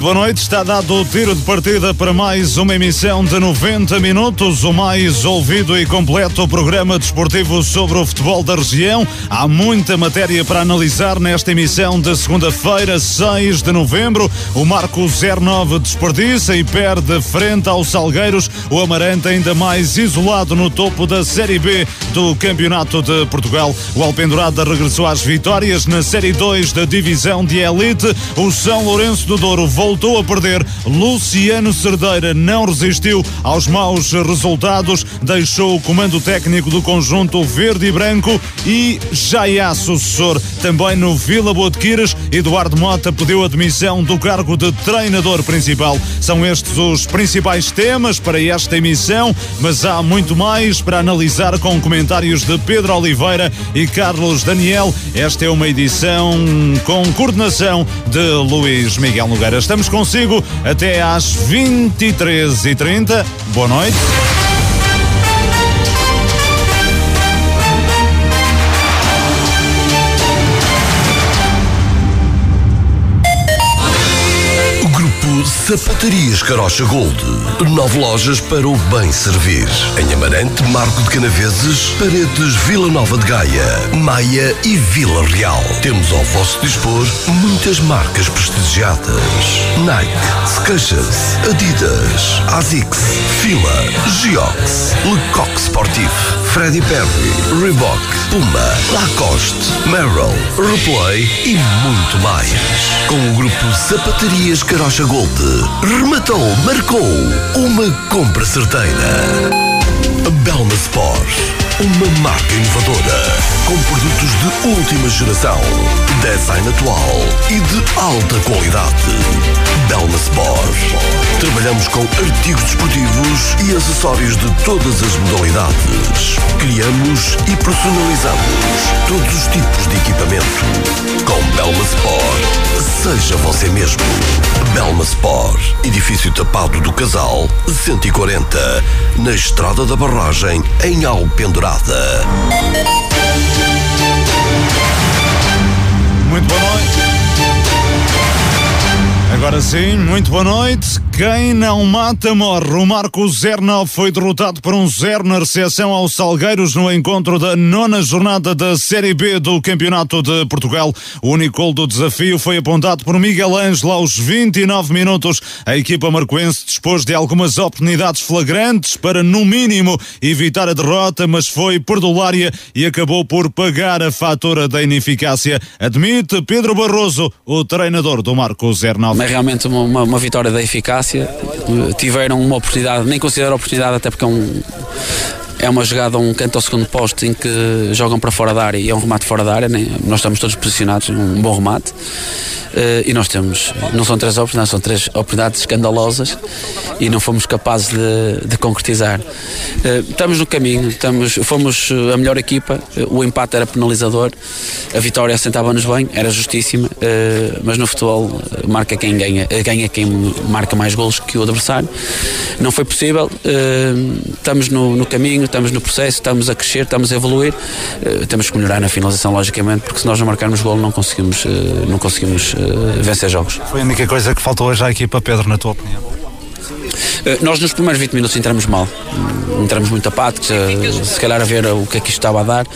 Muito boa noite, está dado o tiro de partida para mais uma emissão de 90 minutos, o mais ouvido e completo programa desportivo sobre o futebol da região. Há muita matéria para analisar nesta emissão de segunda-feira, 6 de novembro. O Marco 09 desperdiça e perde frente aos Salgueiros. O Amarante ainda mais isolado no topo da Série B do Campeonato de Portugal. O Alpendurada regressou às vitórias na Série 2 da Divisão de Elite. O São Lourenço do Douro voltou a perder. Luciano Cerdeira não resistiu aos maus resultados, deixou o comando técnico do conjunto verde e branco e já há sucessor. Também no Vila Boa de Quiras, Eduardo Mota pediu a demissão do cargo de treinador principal. São estes os principais temas para esta emissão, mas há muito mais para analisar com comentários de Pedro Oliveira e Carlos Daniel. Esta é uma edição com coordenação de Luís Miguel Nogueira. Estamos consigo até às 23h30. Boa noite. Sapatarias Carocha Gold. Nove lojas para o bem servir. Em Amarante, Marco de Canaveses, Paredes, Vila Nova de Gaia, Maia e Vila Real. Temos ao vosso dispor muitas marcas prestigiadas. Nike, Skechers, Adidas, Asics, Fila, Geox, Lecoq Sportif, Freddy Perry, Reebok, Puma, Lacoste, Merrell, Replay e muito mais. Com o grupo Sapatarias Carocha Gold, rematou, marcou uma compra certeira. Belma Sport, uma marca inovadora, com produtos de última geração, design atual e de alta qualidade. Belma Sport. Trabalhamos com artigos desportivos e acessórios de todas as modalidades. Criamos e personalizamos todos os tipos de equipamento. Com Belma Sport, seja você mesmo. Belma Sport, edifício tapado do Casal, 140, na Estrada da Barragem, em Alpendurada. Muito boa noite. Agora sim, muito boa noite. Quem não mata morre. O Marco 09 foi derrotado por um zero na recepção aos Salgueiros no encontro da nona jornada da Série B do Campeonato de Portugal. O único gol do desafio foi apontado por Miguel Ângelo aos 29 minutos. A equipa marcoense dispôs de algumas oportunidades flagrantes para, no mínimo, evitar a derrota, mas foi perdulária e acabou por pagar a fatura da ineficácia. Admite Pedro Barroso, o treinador do Marco 09. É realmente uma, uma, uma vitória da eficácia. Tiveram uma oportunidade, nem considero oportunidade, até porque é um é uma jogada, um canto ao segundo posto em que jogam para fora da área e é um remate fora da área. Né? Nós estamos todos posicionados, um bom remate. Uh, e nós temos, não são três oportunidades, são três oportunidades escandalosas e não fomos capazes de, de concretizar. Uh, estamos no caminho, estamos, fomos a melhor equipa, uh, o empate era penalizador, a vitória assentava-nos bem, era justíssima, mas no futebol marca quem ganha, ganha quem marca mais golos que o adversário. Não foi possível, estamos no, no caminho, estamos no processo, estamos a crescer, estamos a evoluir. Uh, temos que melhorar na finalização, logicamente, porque se nós não marcarmos gol não conseguimos, uh, não conseguimos uh, vencer jogos. Foi a única coisa que faltou hoje à equipa, Pedro, na tua opinião? Nós nos primeiros 20 minutos entramos mal, entramos muito apáticos, se calhar a ver o que é que isto estava a dar,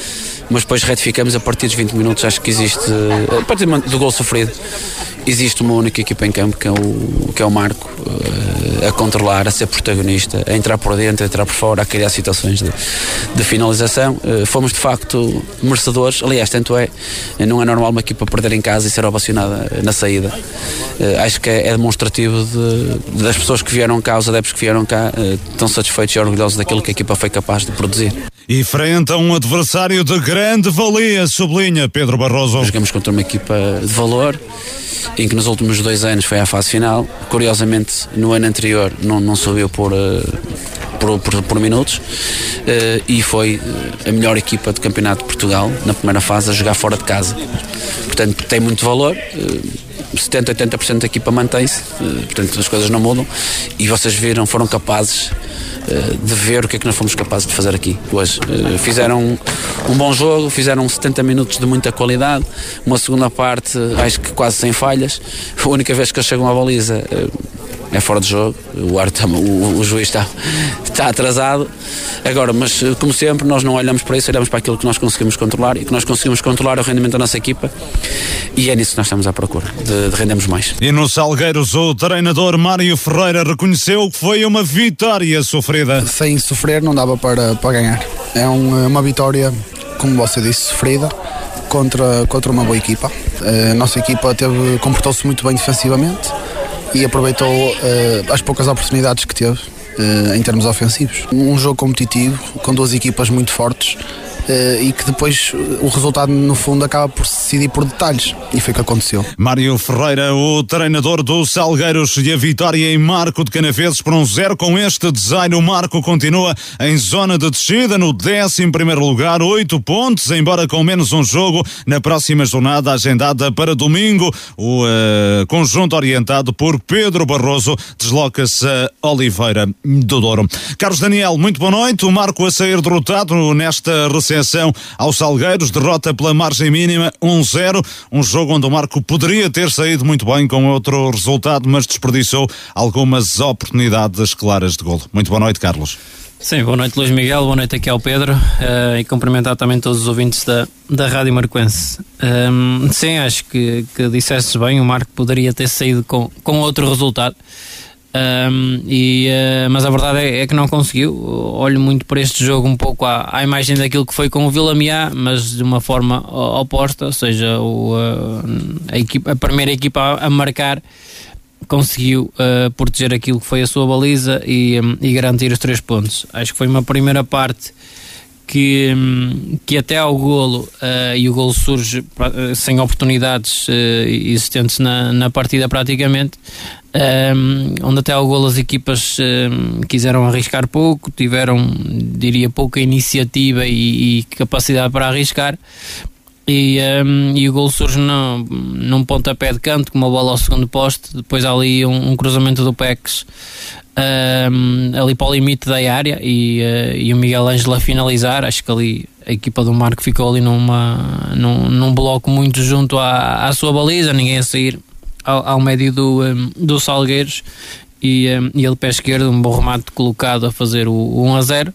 mas depois retificamos a partir dos 20 minutos. Acho que existe, a partir do gol sofrido, existe uma única equipa em campo que é o, que é o Marco uh, a controlar, a ser protagonista, a entrar por dentro, a entrar por fora, a criar situações de, de finalização. Uh, fomos de facto merecedores, aliás, tanto é, não é normal uma equipa perder em casa e ser ovacionada na saída. Acho que é, é demonstrativo de, das pessoas que vieram cá, os adeptos que vieram cá, estão satisfeitos e orgulhosos daquilo que a equipa foi capaz de produzir. E frente a um adversário de grande valia, sublinha Pedro Barroso. Jogamos contra uma equipa de valor em que nos últimos dois anos foi à fase final. Curiosamente, no ano anterior não, não subiu por, uh, por, por, por, minutos uh, e foi a melhor equipa do Campeonato de Portugal na primeira fase a jogar fora de casa. Portanto, tem muito valor. 70, 80% da equipa mantém-se, uh, portanto as coisas não mudam e vocês viram, foram capazes uh, de ver o que é que nós fomos capazes de fazer aqui hoje. fizeram um, um bom jogo, fizeram 70 minutos de muita qualidade, uma segunda parte acho que quase sem falhas. A única vez que eles chegam à baliza é fora de jogo, o, ar tá, o, o juiz está, está atrasado. Agora, mas como sempre, nós não olhamos para isso, olhamos para aquilo que nós conseguimos controlar e que nós conseguimos controlar o rendimento da nossa equipa e é nisso que nós estamos à procura, de, de rendermos mais. E no Salgueiros, o treinador Mário Ferreira reconheceu que foi uma vitória sofrida. Sem sofrer não dava para, para ganhar. É um, uma vitória, como você disse, sofrida contra, contra uma boa equipa. A nossa equipa teve, comportou-se muito bem defensivamente e aproveitou uh, as poucas oportunidades que teve uh, em termos ofensivos. Um jogo competitivo, com duas equipas muito fortes e que depois o resultado no fundo acaba por se decidir por detalhes e foi o que aconteceu. Mário Ferreira, o treinador do Salgueiros e a vitória em Marco de Canaveses por um zero com este design. O Marco continua em zona de descida no 11 primeiro lugar, oito pontos, embora com menos um jogo na próxima jornada agendada para domingo. O uh, conjunto orientado por Pedro Barroso desloca-se a Oliveira do Douro. Carlos Daniel, muito boa noite. O Marco a sair derrotado nesta recepção recepção aos Salgueiros, derrota pela margem mínima 1-0, um jogo onde o Marco poderia ter saído muito bem com outro resultado, mas desperdiçou algumas oportunidades claras de golo. Muito boa noite, Carlos. Sim, boa noite Luís Miguel, boa noite aqui ao Pedro uh, e cumprimentar também todos os ouvintes da, da Rádio Marquense. Um, ehm, sim, acho que, que disseste bem, o Marco poderia ter saído com, com outro resultado. Um, e, uh, mas a verdade é, é, que não conseguiu. Olho muito para este jogo um pouco à, à imagem daquilo que foi com o Vila Miá, mas de uma forma oposta, ou seja, o, uh, a, equipa, a, primeira equipa a, a marcar conseguiu uh, proteger aquilo que foi a sua baliza e, um, e, garantir os três pontos. Acho que foi uma primeira parte que, um, que até ao golo, uh, e o golo surge uh, sem oportunidades existentes na, na partida praticamente, um, onde até ao golo as equipas um, quiseram arriscar pouco, tiveram, diria, pouca iniciativa e, e capacidade para arriscar. E, um, e o gol surge no, num pontapé de canto, com uma bola ao segundo poste. Depois há ali um, um cruzamento do PEX ali para o limite da área e, uh, e o Miguel Ângelo a finalizar. Acho que ali a equipa do Marco ficou ali numa, num, num bloco muito junto à, à sua baliza, ninguém a sair ao, ao médio do, um, do Salgueiros e, um, e ele pé esquerdo, um bom remate colocado a fazer o, o 1 a 0.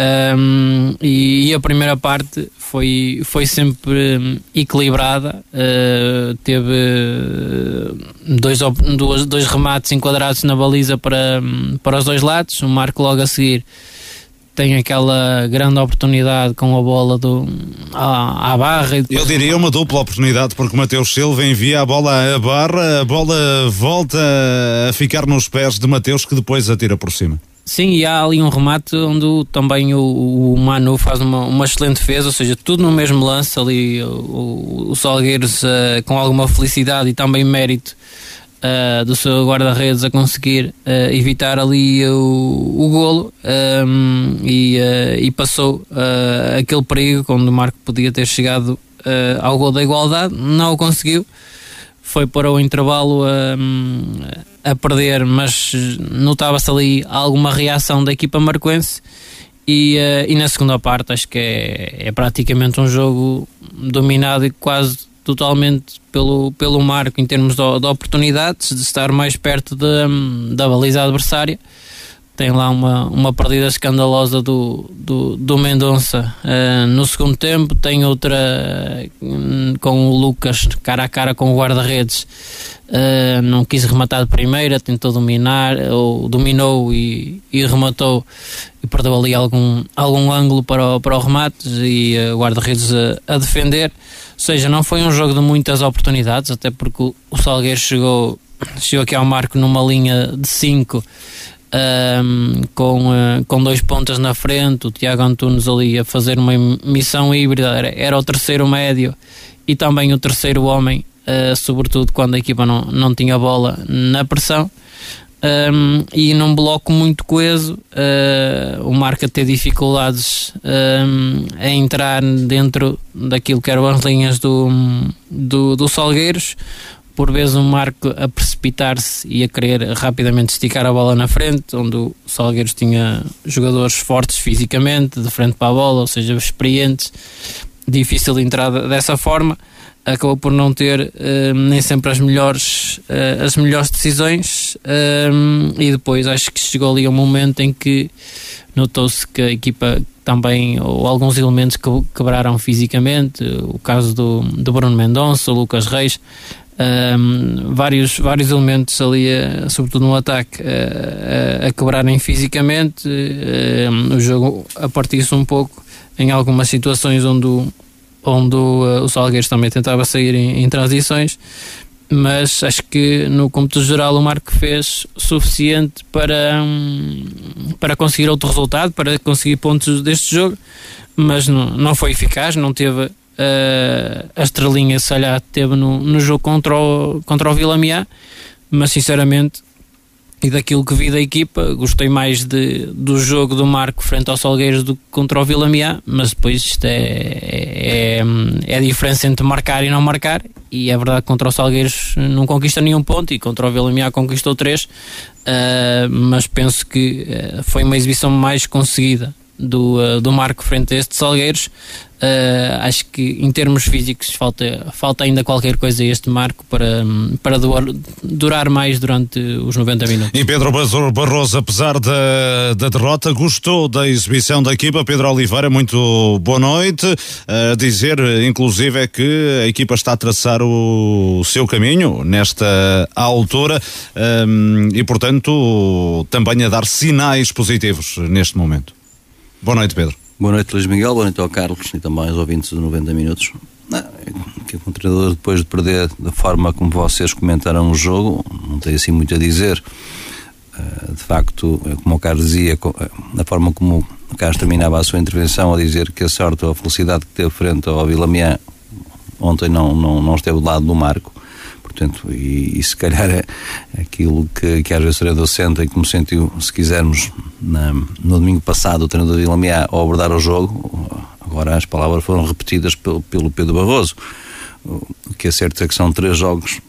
Um, e, e, a primeira parte foi, foi sempre hum, equilibrada, uh, teve dois, dois, dois remates enquadrados na baliza para, hum, para os dois lados, o Marco logo a seguir tem aquela grande oportunidade com a bola do, à, à barra. Eu diria uma dupla oportunidade, porque o Mateus Silva envia a bola à barra, a bola volta a ficar nos pés de Mateus, que depois atira por cima. Sim, e há ali um remate onde também o, o Manu faz uma, uma excelente defesa, ou seja, tudo no mesmo lance ali, o, o Salgueiros uh, com alguma felicidade e também mérito uh, do seu guarda-redes a conseguir uh, evitar ali o, o golo um, e, uh, e, passou aquele perigo quando o Marco podia ter chegado ao gol da igualdade, não o conseguiu. Foi para o intervalo a perder, mas notava-se ali alguma reação da equipa marquense. E, e na segunda parte, acho que é, é praticamente um jogo dominado e quase totalmente pelo, pelo Marco em termos de, de oportunidades, de estar mais perto de, da baliza adversária. Tem lá uma, uma perdida escandalosa do, do, do Mendonça uh, no segundo tempo. Tem outra uh, com o Lucas cara a cara com o guarda-redes. Uh, não quis rematar de primeira, tentou dominar, ou dominou e, e rematou e perdeu ali algum, algum ângulo para o, para o remate e o guarda-redes a, a defender seja, não foi um jogo de muitas oportunidades, até porque o Salgueiro chegou, chegou aqui ao marco numa linha de 5 um, com, uh, com dois pontas na frente, o Tiago Antunes ali a fazer uma missão híbrida, era, era o terceiro médio e também o terceiro homem, uh, sobretudo quando a equipa não, não tinha bola na pressão. Um, e num bloco muito coeso, uh, o Marca ter dificuldades um, a entrar dentro daquilo que eram as linhas do, do, do Salgueiros, por vezes um Marco a precipitar-se e a querer rapidamente esticar a bola na frente, onde o Salgueiros tinha jogadores fortes fisicamente, de frente para a bola, ou seja, experientes, difícil de entrada dessa forma. Acabou por não ter uh, nem sempre as melhores, uh, as melhores decisões uh, e depois acho que chegou ali um momento em que notou-se que a equipa também, ou alguns elementos que quebraram fisicamente, o caso do, do Bruno Mendonça, o Lucas Reis, um, vários, vários elementos ali, sobretudo no ataque, a, a quebrarem fisicamente, o jogo a partir-se um pouco em algumas situações onde o onde o, o Salgueiros também tentava sair em, em, transições, mas acho que no cômputo geral o Marco fez suficiente para, um, para conseguir outro resultado, para conseguir pontos deste jogo, mas não, não foi eficaz, não teve uh, a estrelinha se calhar teve no, no jogo contra o, contra o Vila Miá, mas sinceramente e daquilo que vi da equipa, gostei mais de, do jogo do Marco frente ao Salgueiros do que contra o Vila Miá, mas depois isto é, é, é, a diferença entre marcar e não marcar, e é verdade que contra o Salgueiros não conquista nenhum ponto e contra o Vila Miá conquistou três, uh, mas penso que uh, foi uma exibição mais conseguida do, uh, do Marco frente a este Salgueiros. Uh, acho que em termos físicos falta, falta ainda qualquer coisa a este marco para, para durar mais durante os 90 minutos. E Pedro Barroso, apesar da, da derrota, gostou da exibição da equipa. Pedro Oliveira, muito boa noite. Uh, dizer, inclusive, é que a equipa está a traçar o seu caminho nesta altura um, e, portanto, também a dar sinais positivos neste momento. Boa noite, Pedro. Boa noite, Luís Miguel. Boa noite ao Carlos e também aos ouvintes de 90 Minutos. Não, que o treinador, depois de perder da forma como vocês comentaram o jogo, não tem assim muito a dizer. Eh, de facto, é como o Carlos dizia, eh, na forma como o Carlos terminava a sua intervenção a dizer que a sorte ou a felicidade que teve frente ao Vila Mian ontem não, não, não esteve do lado do Marco Portanto, e, e se calhar é aquilo que, que às vezes o treinador sente e como sentiu, se quisermos, na, no domingo passado, o treinador de Ilamiá ao abordar o jogo, agora as palavras foram repetidas pelo, pelo Pedro Barroso. O que é certo é que são três jogos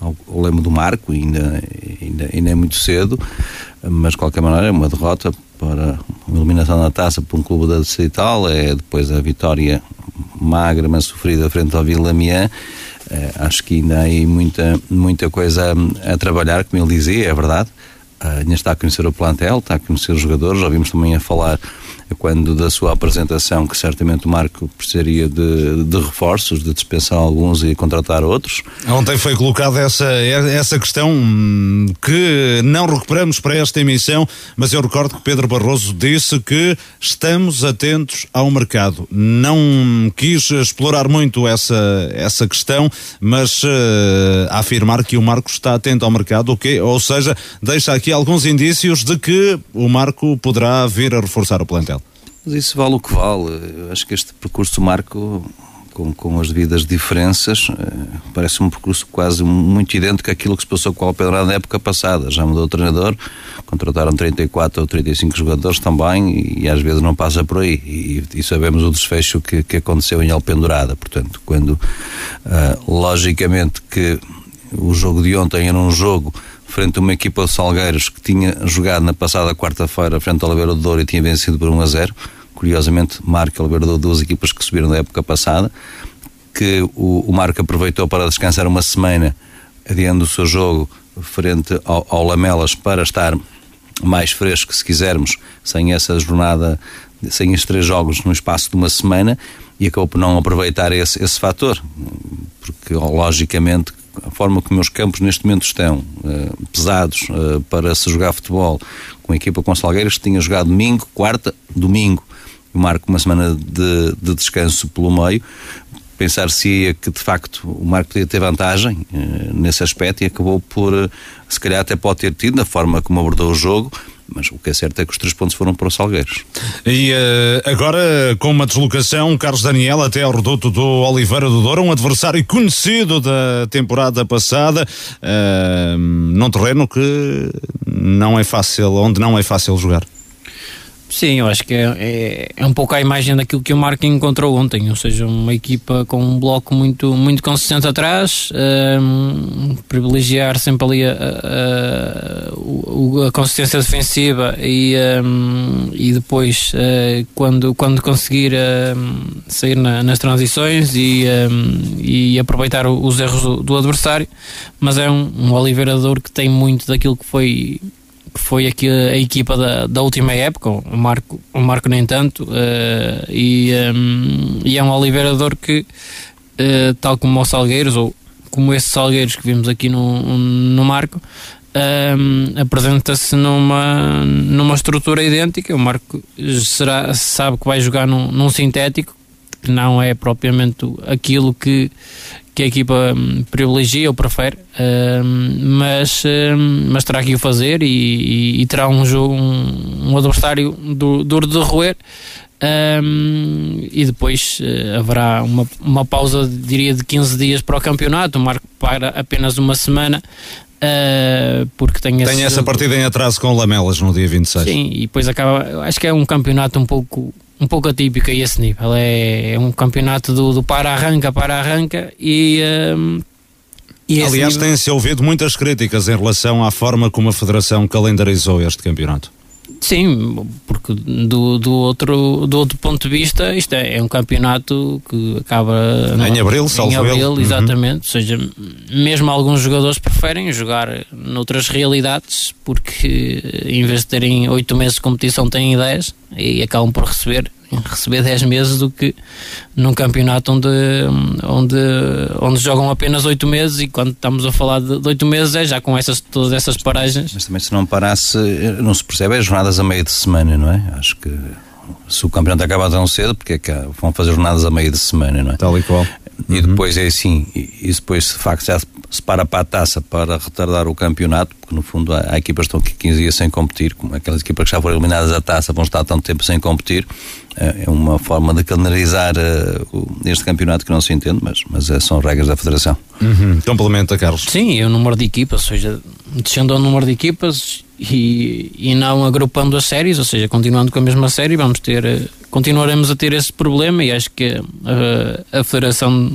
ao, lema do Marco, ainda, ainda, ainda é muito cedo, mas de qualquer maneira é uma derrota para uma eliminação na taça por um clube da Distrital, é depois a vitória magra, mas sofrida frente ao Vila Mian acho que ainda há aí muita, muita coisa a, a trabalhar, como ele dizia, é verdade. Uh, ainda está a conhecer o plantel, está a conhecer os jogadores, já vimos também a falar quando da sua apresentação que certamente o Marco precisaria de, de reforços, de dispensar alguns e contratar outros. Ontem foi colocada essa, essa questão hum, que não recuperamos para esta emissão, mas eu recordo que Pedro Barroso disse que estamos atentos ao mercado. Não quis explorar muito essa, essa questão, mas uh, afirmar que o Marco está atento ao mercado, okay? ou seja, deixa aqui alguns indícios de que o Marco poderá vir a reforçar o plantel. Mas isso vale o que vale. Eu acho que este percurso marco, com, com as devidas diferenças, eh, parece um percurso quase muito idêntico àquilo que se passou com o Alpedrado na época passada. Já mudou o treinador, contrataram 34 ou 35 jogadores também e, às vezes não passa por aí. E, e sabemos o desfecho que, que aconteceu em Alpendurada. Portanto, quando, uh, logicamente, que o jogo de ontem era um jogo frente a uma equipa de Salgueiros que tinha jogado na passada quarta-feira frente ao Oliveira do Douro e tinha vencido por 1 a 0. Curiosamente, Marco Oliveira do duas equipas que subiram da época passada, que o, o Marco aproveitou para descansar uma semana adiando o seu jogo frente ao, ao Lamelas para estar mais fresco, se quisermos, sem essa jornada, sem estes três jogos no espaço de uma semana e acabou por não aproveitar esse, esse fator, porque logicamente a forma como os campos neste momento estão uh, pesados uh, para se jogar futebol com a equipa com Salgueiras que tinha jogado domingo, quarta, domingo e marco uma semana de, de descanso pelo meio pensar-se que de facto o Marco podia ter vantagem uh, nesse aspecto e acabou por se calhar até pode ter tido na forma como abordou o jogo mas o que é certo é que os três pontos foram para os Salgueiros. E uh, agora, com uma deslocação, Carlos Daniel até ao reduto do Oliveira do Douro, um adversário conhecido da temporada passada, uh, num terreno que não é fácil, onde não é fácil jogar. Sim, eu acho que é, é, é, um pouco a imagem daquilo que o Marco encontrou ontem, ou seja, uma equipa com um bloco muito, muito consistente atrás, um, privilegiar sempre ali a, a, a, a consistência defensiva e, um, e depois uh, quando, quando conseguir uh, sair na, nas transições e, um, e aproveitar os erros do, do adversário, mas é um, um Oliveira que tem muito daquilo que foi que foi aqui a, equipa da, da última época, o Marco, o Marco nem tanto, uh, e, um, e é um Oliveira que, uh, tal como o Salgueiros, ou como esses Salgueiros que vimos aqui no, no Marco, um, apresenta-se numa, numa estrutura idêntica. O Marco será, sabe que vai jogar num, num sintético, que não é propriamente aquilo que, que a equipa hum, privilegia ou prefere, hum, mas, hum, mas terá que o fazer e, e, e terá um jogo, um, um adversário duro de roer. Um, e depois uh, haverá uma, uma pausa, diria, de 15 dias para o campeonato. O Marco para apenas uma semana. Uh, porque tem, tem essa partida em atraso com Lamelas no dia 26. Sim, e depois acaba. Acho que é um campeonato um pouco um pouco atípico a esse nível. É, é um campeonato do, do para-arranca, para-arranca e. Um, e Aliás, nível... tem-se ouvido muitas críticas em relação à forma como a Federação calendarizou este campeonato. Sim, porque do, do, outro, do outro ponto de vista, isto é, é um campeonato que acaba em abril, em abril, uhum. exatamente. Ou seja, mesmo alguns jogadores preferem jogar noutras realidades, porque em vez de terem oito meses de competição, têm 10 e acabam por receber receber 10 meses do que num campeonato onde, onde, onde jogam apenas 8 meses e quando estamos a falar de 8 meses é já com essas, todas essas paragens. Mas também se não parasse, não se percebe as jornadas a meio de semana, não é? Acho que se o campeonato acaba tão cedo, porque é que vão fazer jornadas a meio de semana, não é? Tal e qual. E uhum. depois é assim, e, e depois de facto já se para para a taça para retardar o campeonato, no fundo há, há equipas que estão aqui 15 dias sem competir, como aquelas equipas que já foram eliminadas da taça vão estar tanto tempo sem competir, é, é uma forma de calendarizar uh, este campeonato que não se entende, mas, mas é, são regras da Federação. Uhum. Complementa, Carlos. Sim, é o número de equipas, ou seja, descendo ao número de equipas e, e não agrupando as séries, ou seja, continuando com a mesma série, vamos ter, eh, continuaremos a ter esse problema e acho que a, a Federação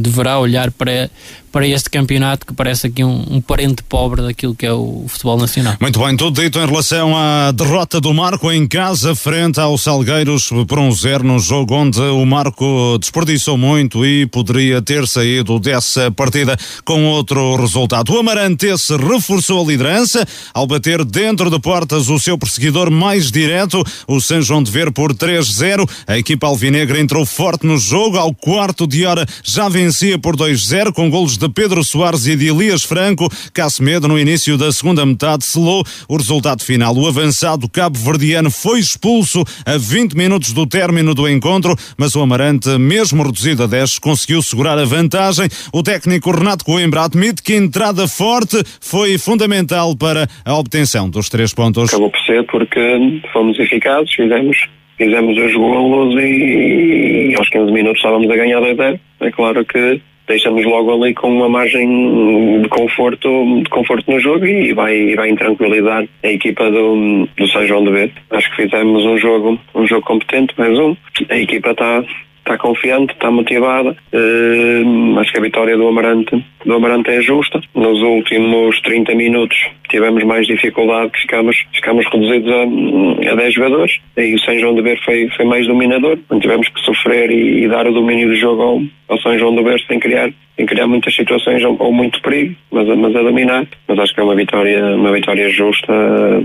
deverá olhar para, para este campeonato que parece aqui um, um, parente pobre daquilo que é o futebol nacional. Muito bem, tudo dito em relação à derrota do Marco em casa frente ao Salgueiros por um zero no jogo onde o Marco desperdiçou muito e poderia ter saído dessa partida com outro resultado. O Amarantese reforçou a liderança ao bater dentro de portas o seu perseguidor mais direto, o São João de Ver por 3-0. A equipa alvinegra entrou forte no jogo, ao quarto de hora já vencia por 2-0 com golos de Pedro Soares e de Elias Franco. Cassemedo, no início da segunda metade, selou o resultado final. O avançado cabo-verdiano foi expulso a 20 minutos do término do encontro, mas o Amarante, mesmo reduzido a 10, conseguiu segurar a vantagem. O técnico Renato Coimbra admite que a entrada forte foi fundamental para a obtenção dos três pontos. Acabou por ser porque fomos eficazes, fizemos fizemos os golos e, e aos 15 minutos estávamos a ganhar 2 0. É claro que deixamos logo ali com uma margem de conforto, de conforto no jogo e vai, vai intranquilizar a equipa do, do São João de Beto. Acho que fizemos um jogo, um jogo competente, mais um. A equipa está está confiante, está motivada. Uh, acho que a vitória do Amarante, do Amarante é justa. Nos últimos 30 minutos tivemos mais dificuldade, ficamos, ficamos reduzidos a, a 10 jogadores. E o São João de Ver foi, foi mais dominador. Tivemos que sofrer e, e dar o domínio do jogo ao, ao São João de Ver sem criar em criar muitas situações ou, ou, muito perigo, mas, mas a dominar. Mas acho que é uma vitória, uma vitória justa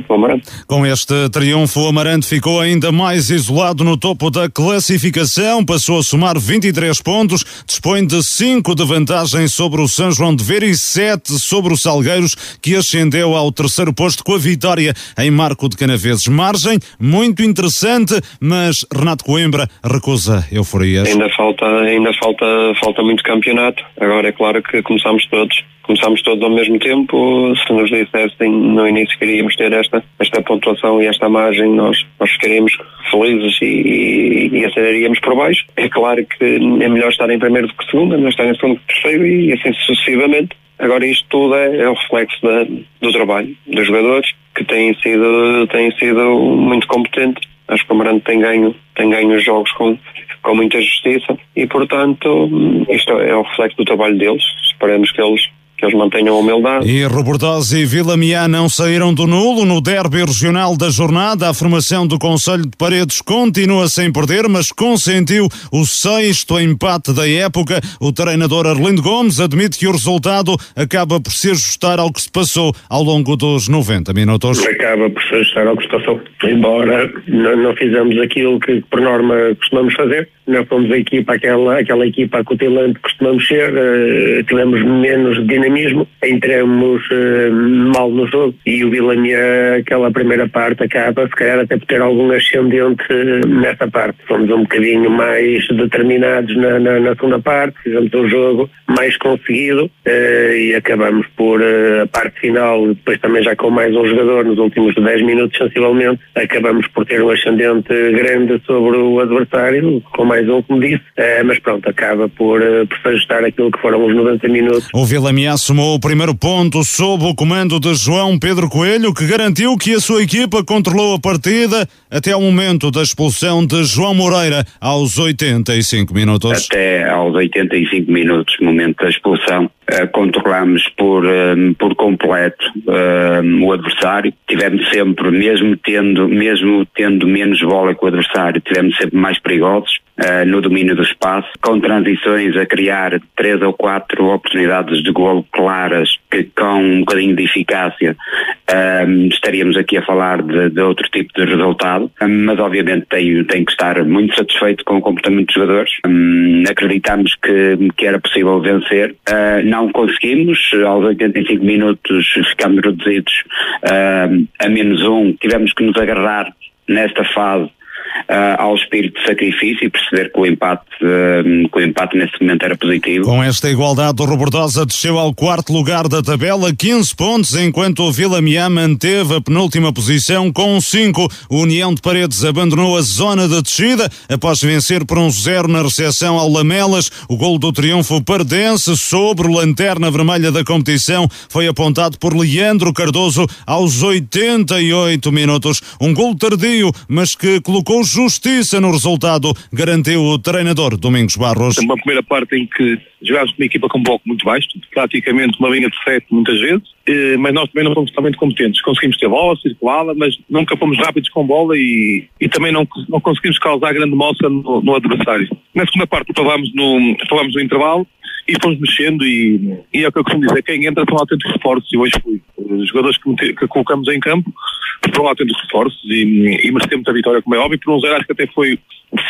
do Amarante. Com este triunfo, o Amarante ficou ainda mais isolado no topo da classificação, passou a somar 23 pontos, dispõe de 5 de vantagem sobre o São João de Ver e 7 sobre o Salgueiros, que ascendeu ao terceiro posto com a vitória em Marco de Canaveses. Margem muito interessante, mas Renato Coimbra recusa euforias. Ainda falta, ainda falta, falta muito campeonato Agora é claro que começamos todos, começamos todos ao mesmo tempo. Se nos dissessem no início que iríamos ter esta, esta pontuação e esta margem, nós, nós ficaríamos felizes e, e, e aceleríamos por baixo. É claro que é melhor estar em primeiro do que segundo, é melhor estar em segundo do que terceiro e assim sucessivamente. Agora isto tudo é, é o reflexo da, do trabalho dos jogadores que têm sido, têm sido muito competentes Acho que o Amarante tem ganho, tem ganho os jogos com, com muita justiça e, portanto, isto é o reflexo do trabalho deles. Esperemos que eles que eles mantenham a humildade. E Robordosa e Vila Miá não saíram do nulo no derby regional da jornada. A formação do Conselho de Paredes continua sem perder, mas consentiu o sexto empate da época. O treinador Arlindo Gomes admite que o resultado acaba por se ajustar ao que se passou ao longo dos 90 minutos. Acaba por se ajustar ao que se passou. Embora não, não fizemos aquilo que por norma costumamos fazer, não fomos a equipa, aquela, aquela equipa acutilante que costumamos ser, uh, tivemos menos dinamismo, entramos uh, mal no jogo e o Vilania, aquela primeira parte, acaba, se calhar até por ter algum ascendente uh, nessa parte. Fomos um bocadinho mais determinados na, na, na segunda parte, fizemos um jogo mais conseguido e acabamos por a parte final, depois também já com mais um jogador nos últimos 10 minutos, sensivelmente, acabamos por ter um ascendente grande sobre o adversário, com mais um, como disse, uh, mas pronto, acaba por, uh, por se ajustar aquilo que foram os 90 minutos. O Vila Somou o primeiro ponto sob o comando de João Pedro Coelho, que garantiu que a sua equipa controlou a partida até ao momento da expulsão de João Moreira aos 85 minutos. Até aos 85 minutos, momento da expulsão, controlamos por, por completo o adversário. Tivemos sempre, mesmo tendo, mesmo tendo menos bola que o adversário, tivemos sempre mais perigosos no domínio do espaço, com transições a criar três ou quatro oportunidades de golo claras que com um bocadinho de eficácia estaríamos aqui a falar de, de outro tipo de resultado, mas obviamente tenho, tenho que estar muito satisfeito com o comportamento dos jogadores. Acreditamos que, que era possível vencer, não conseguimos, aos 85 minutos ficámos reduzidos a menos um, tivemos que nos agarrar nesta fase uh, ao espírito de sacrifício e perceber que o empate, uh, que o empate nesse momento era positivo. Com esta igualdade, o Robordosa desceu ao quarto lugar da tabela, 15 pontos, enquanto o Vila Miá manteve a penúltima posição com 5. O União de Paredes abandonou a zona de descida após vencer por um zero na recepção ao Lamelas. O gol do triunfo pardense sobre o lanterna vermelha da competição foi apontado por Leandro Cardoso aos 88 minutos. Um gol tardio, mas que colocou justiça no resultado, garantiu o treinador Domingos Barros. Uma primeira parte em que jogámos com uma equipa com bloco muito baixo, praticamente uma linha de sete muitas vezes, eh, mas nós também não fomos totalmente competentes. Conseguimos ter bola, circulá-la, mas nunca fomos rápidos com bola e, e também não, não conseguimos causar grande moça no, no adversário. Na segunda parte falámos no, falámos no intervalo e fomos mexendo e, e é o que eu costumo dizer, quem entra são autênticos reforços e hoje fui. Os jogadores que, que colocamos em campo foram autênticos reforços e, e merecemos a vitória, como é óbvio, por um zero acho que até foi,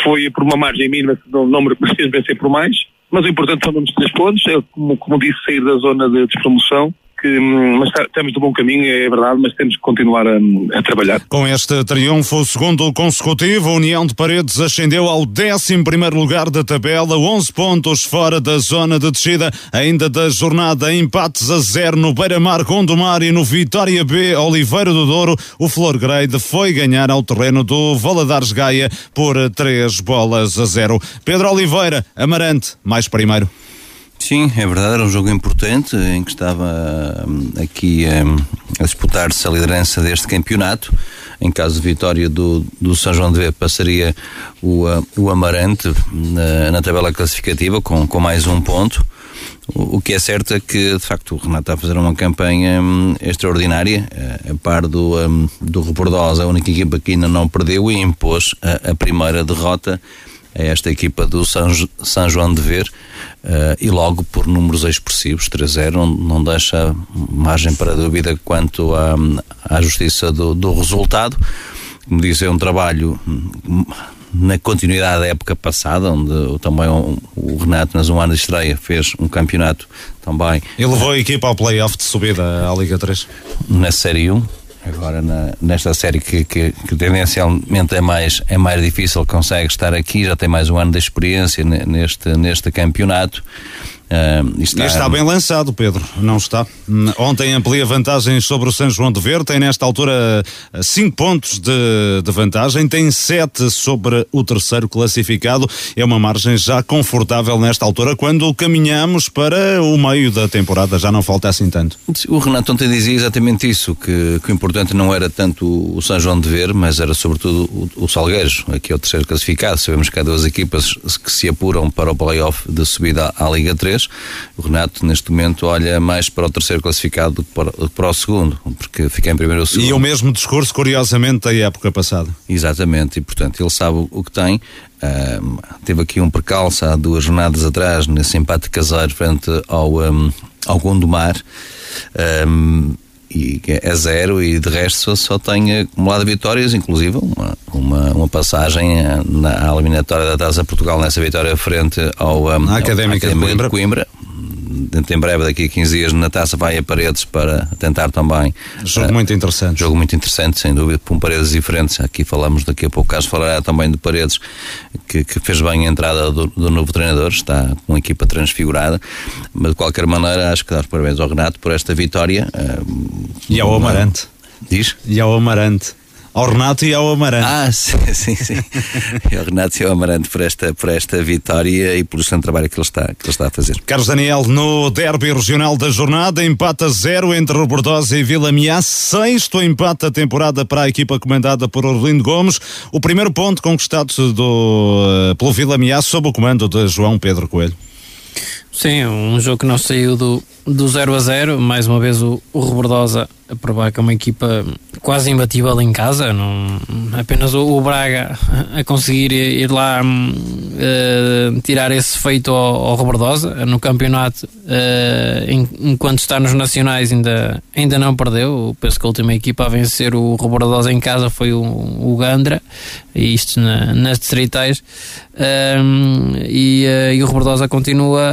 foi por uma margem mínima, não, não merecemos vencer por mais, mas o importante são os três pontos, é como, como disse, sair da zona de despromoção que hum, mas estamos no bom caminho, é verdade, mas temos que continuar a, a, trabalhar. Com este triunfo, segundo consecutivo, a União de Paredes ascendeu ao 11 lugar da tabela, 11 pontos fora da zona de descida, ainda da jornada empates a zero no Beira-Mar Gondomar e no Vitória B Oliveira do Douro. O Flor Grade foi ganhar ao terreno do Valadares Gaia por três bolas a zero. Pedro Oliveira, Amarante, mais primeiro. Sim, é verdade, era um jogo importante em que estava hum, aqui um, a disputar-se a liderança deste campeonato. Em caso de vitória do, do São João de V, passaria o, uh, o Amarante na, na, tabela classificativa com, com mais um ponto. O, que é certo é que, de facto, o Renato está a fazer uma campanha um, extraordinária, uh, a par do, um, do Rebordosa, a única equipa que ainda não perdeu e impôs a, a primeira derrota a esta equipa do São, São João de Ver uh, e logo por números expressivos, 3-0, não, não, deixa margem para dúvida quanto à, à justiça do, do resultado. Como disse, é um trabalho na continuidade da época passada, onde também o, o Renato, nas um ano de estreia, fez um campeonato também. E levou a equipa ao playoff de subida à Liga 3? Na Série 1 agora na, nesta série que, que, que, tendencialmente é mais, é mais difícil, consegue estar aqui, já tem mais um ano de experiência neste, neste campeonato. Uh, está... Está bem lançado, Pedro, não está? Ontem amplia vantagens sobre o São João de Ver, tem nesta altura 5 pontos de, de vantagem, tem 7 sobre o terceiro classificado, é uma margem já confortável nesta altura, quando caminhamos para o meio da temporada, já não falta assim tanto. O Renato ontem dizia exatamente isso, que, que o importante não era tanto o São João de Ver, mas era sobretudo o, o Salgueiros, aqui é o terceiro classificado, sabemos que há duas equipas que se apuram para o playoff de subida à Liga 3, o Renato, neste momento, olha mais para o terceiro classificado do que para, para o segundo, porque fica em primeiro ou segundo. E o mesmo discurso, curiosamente, da época passada. Exatamente, e portanto ele sabe o que tem. Uh, teve aqui um percalço há duas jornadas atrás, nesse empate caseiro frente ao, um, ao Gondomar. Um, e é zero e de resto só, tem acumulado vitórias, inclusive uma, uma, uma passagem na eliminatória da Taça Portugal nessa vitória frente ao, um, Académica, ao Académica de Coimbra. De Coimbra dentro em breve, daqui a 15 dias, na taça vai a Paredes para tentar também. Jogo uh, muito interessante. Jogo muito interessante, sem dúvida, com paredes diferentes. Aqui falamos daqui a pouco, caso falará também de Paredes, que, que fez bem a entrada do, do, novo treinador, está com uma equipa transfigurada, mas de qualquer maneira acho que dar os parabéns ao Renato por esta vitória. Uh, e ao Amarante. Diz? E ao Amarante ao Renato e ao Amarante. Ah, sim, sim, sim. ao Renato e ao Amarante por esta, por esta vitória e pelo excelente trabalho que ele, está, que ele está a fazer. Carlos Daniel, no derby regional da jornada, empata zero entre Robordosa e Vila Miá, sexto empate da temporada para a equipa comandada por Orlindo Gomes, o primeiro ponto conquistado do, eh, pelo Vila Miá sob o comando de João Pedro Coelho. Sim, um jogo que não saiu do, do 0 a 0, mais uma vez o, o Rebordosa a provar que é uma equipa quase imbatível em casa, não, apenas o, o Braga a conseguir ir lá uh, tirar esse feito ao, ao Rebordosa no campeonato, uh, enquanto está nos nacionais ainda, ainda não perdeu, penso que a última equipa a vencer o Rebordosa em casa foi o, o Gandra, isto na, nas distritais, uh, e, e, o Rebordosa continua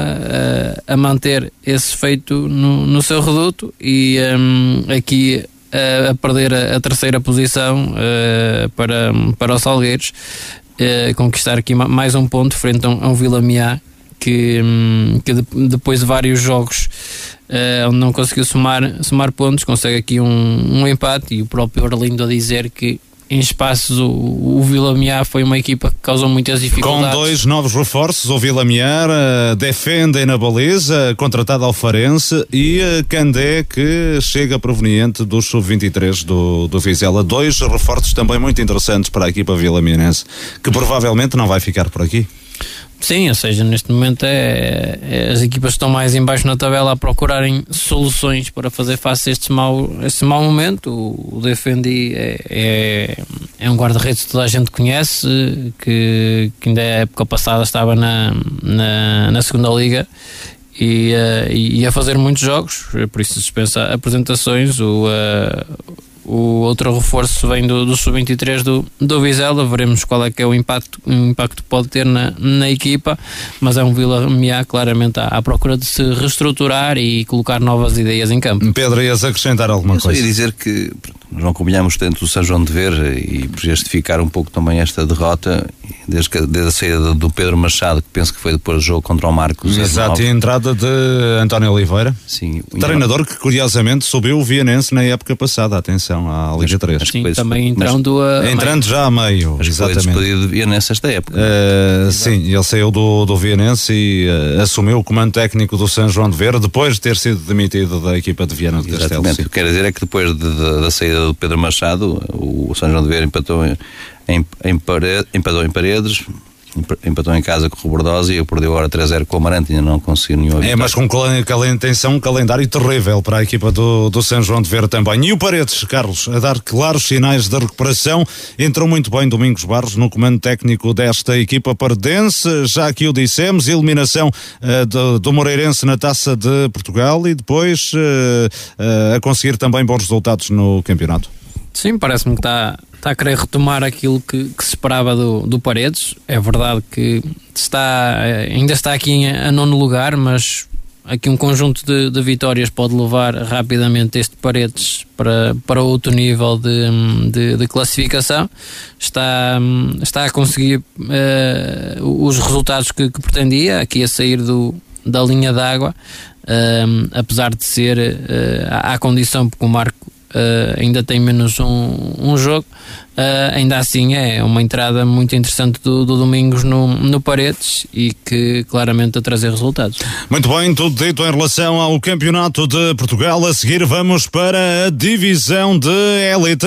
a manter esse feito no, no seu reduto e um, aqui a, a perder a, a, terceira posição uh, para, para os Salgueiros, uh, conquistar aqui mais um ponto frente a um, um Vila Miá que, um, que de, depois de vários jogos uh, onde não conseguiu somar, somar pontos, consegue aqui um, um empate e o próprio Orlindo a dizer que em espaços o, o Vila foi uma equipa que causou muitas dificuldades. Com dois novos reforços, o Vila Miar uh, defende na baliza, contratado ao Farense e uh, Candé que chega proveniente do sub-23 do, do Vizela. Dois reforços também muito interessantes para a equipa Vila Mianense, que provavelmente não vai ficar por aqui. Sim, ou seja, neste momento é, é, as equipas estão mais embaixo na tabela a procurarem soluções para fazer face a este mau, este mau momento. O, o Defendi é, é, é um guarda-redes que toda a gente conhece, que, que ainda a época passada estava na, na, na segunda liga e, uh, e a fazer muitos jogos, por isso dispensa apresentações. O, uh, o outro reforço vem do, do sub-23 do, do Vizela, veremos qual é que é o impacto, o impacto que pode ter na, na equipa, mas é um Vila Miá claramente à, à, procura de se reestruturar e colocar novas ideias em campo. Pedro, ias acrescentar alguma Eu coisa? Eu ia dizer que não combinamos tanto o São João de Ver e por justificar um pouco também esta derrota, desde, que, desde a saída do Pedro Machado, que penso que foi depois do jogo contra o Marcos. Exato, e a entrada de António Oliveira, Sim, treinador que curiosamente subiu o Vianense na época passada, atenção à Liga 3. Sim, também entrando, a entrando já a meio. Mas exatamente. foi despedido de Vianense esta época. Uh, sim, ele saiu do, do Vianense e uh, assumiu o comando técnico do São João de Ver depois de ter sido demitido da equipa de Viana de Castelo. Exatamente, o que quero dizer é que depois de, de, da saída do Pedro Machado, o São João de Ver empatou em, em, em, empatou em paredes empatou em casa com o Robordosa e perdeu agora 3-0 com o Amarante, ainda não conseguiu nenhum É, mas com intenção, um calendário terrível para a equipa do, do São João de Ver também. E o Paredes, Carlos, a dar claros sinais de recuperação, entrou muito bem Domingos Barros no comando técnico desta equipa pardense, já que o dissemos, eliminação uh, do, do, Moreirense na Taça de Portugal e depois uh, uh, a conseguir também bons resultados no campeonato. Sim, parece-me que está está a querer retomar aquilo que, que se esperava do, do Paredes. É verdade que está, ainda está aqui a nono lugar, mas aqui um conjunto de, de, vitórias pode levar rapidamente este Paredes para, para outro nível de, de, de classificação. Está, está a conseguir uh, os resultados que, que, pretendia, aqui a sair do, da linha d'água, uh, apesar de ser uh, à condição, porque o Marco uh, ainda tem menos um, um jogo, uh, ainda assim é uma entrada muito interessante do, do Domingos no, no Paredes e que claramente a trazer resultados. Muito bem, tudo dito em relação ao Campeonato de Portugal. A seguir vamos para a divisão de elite.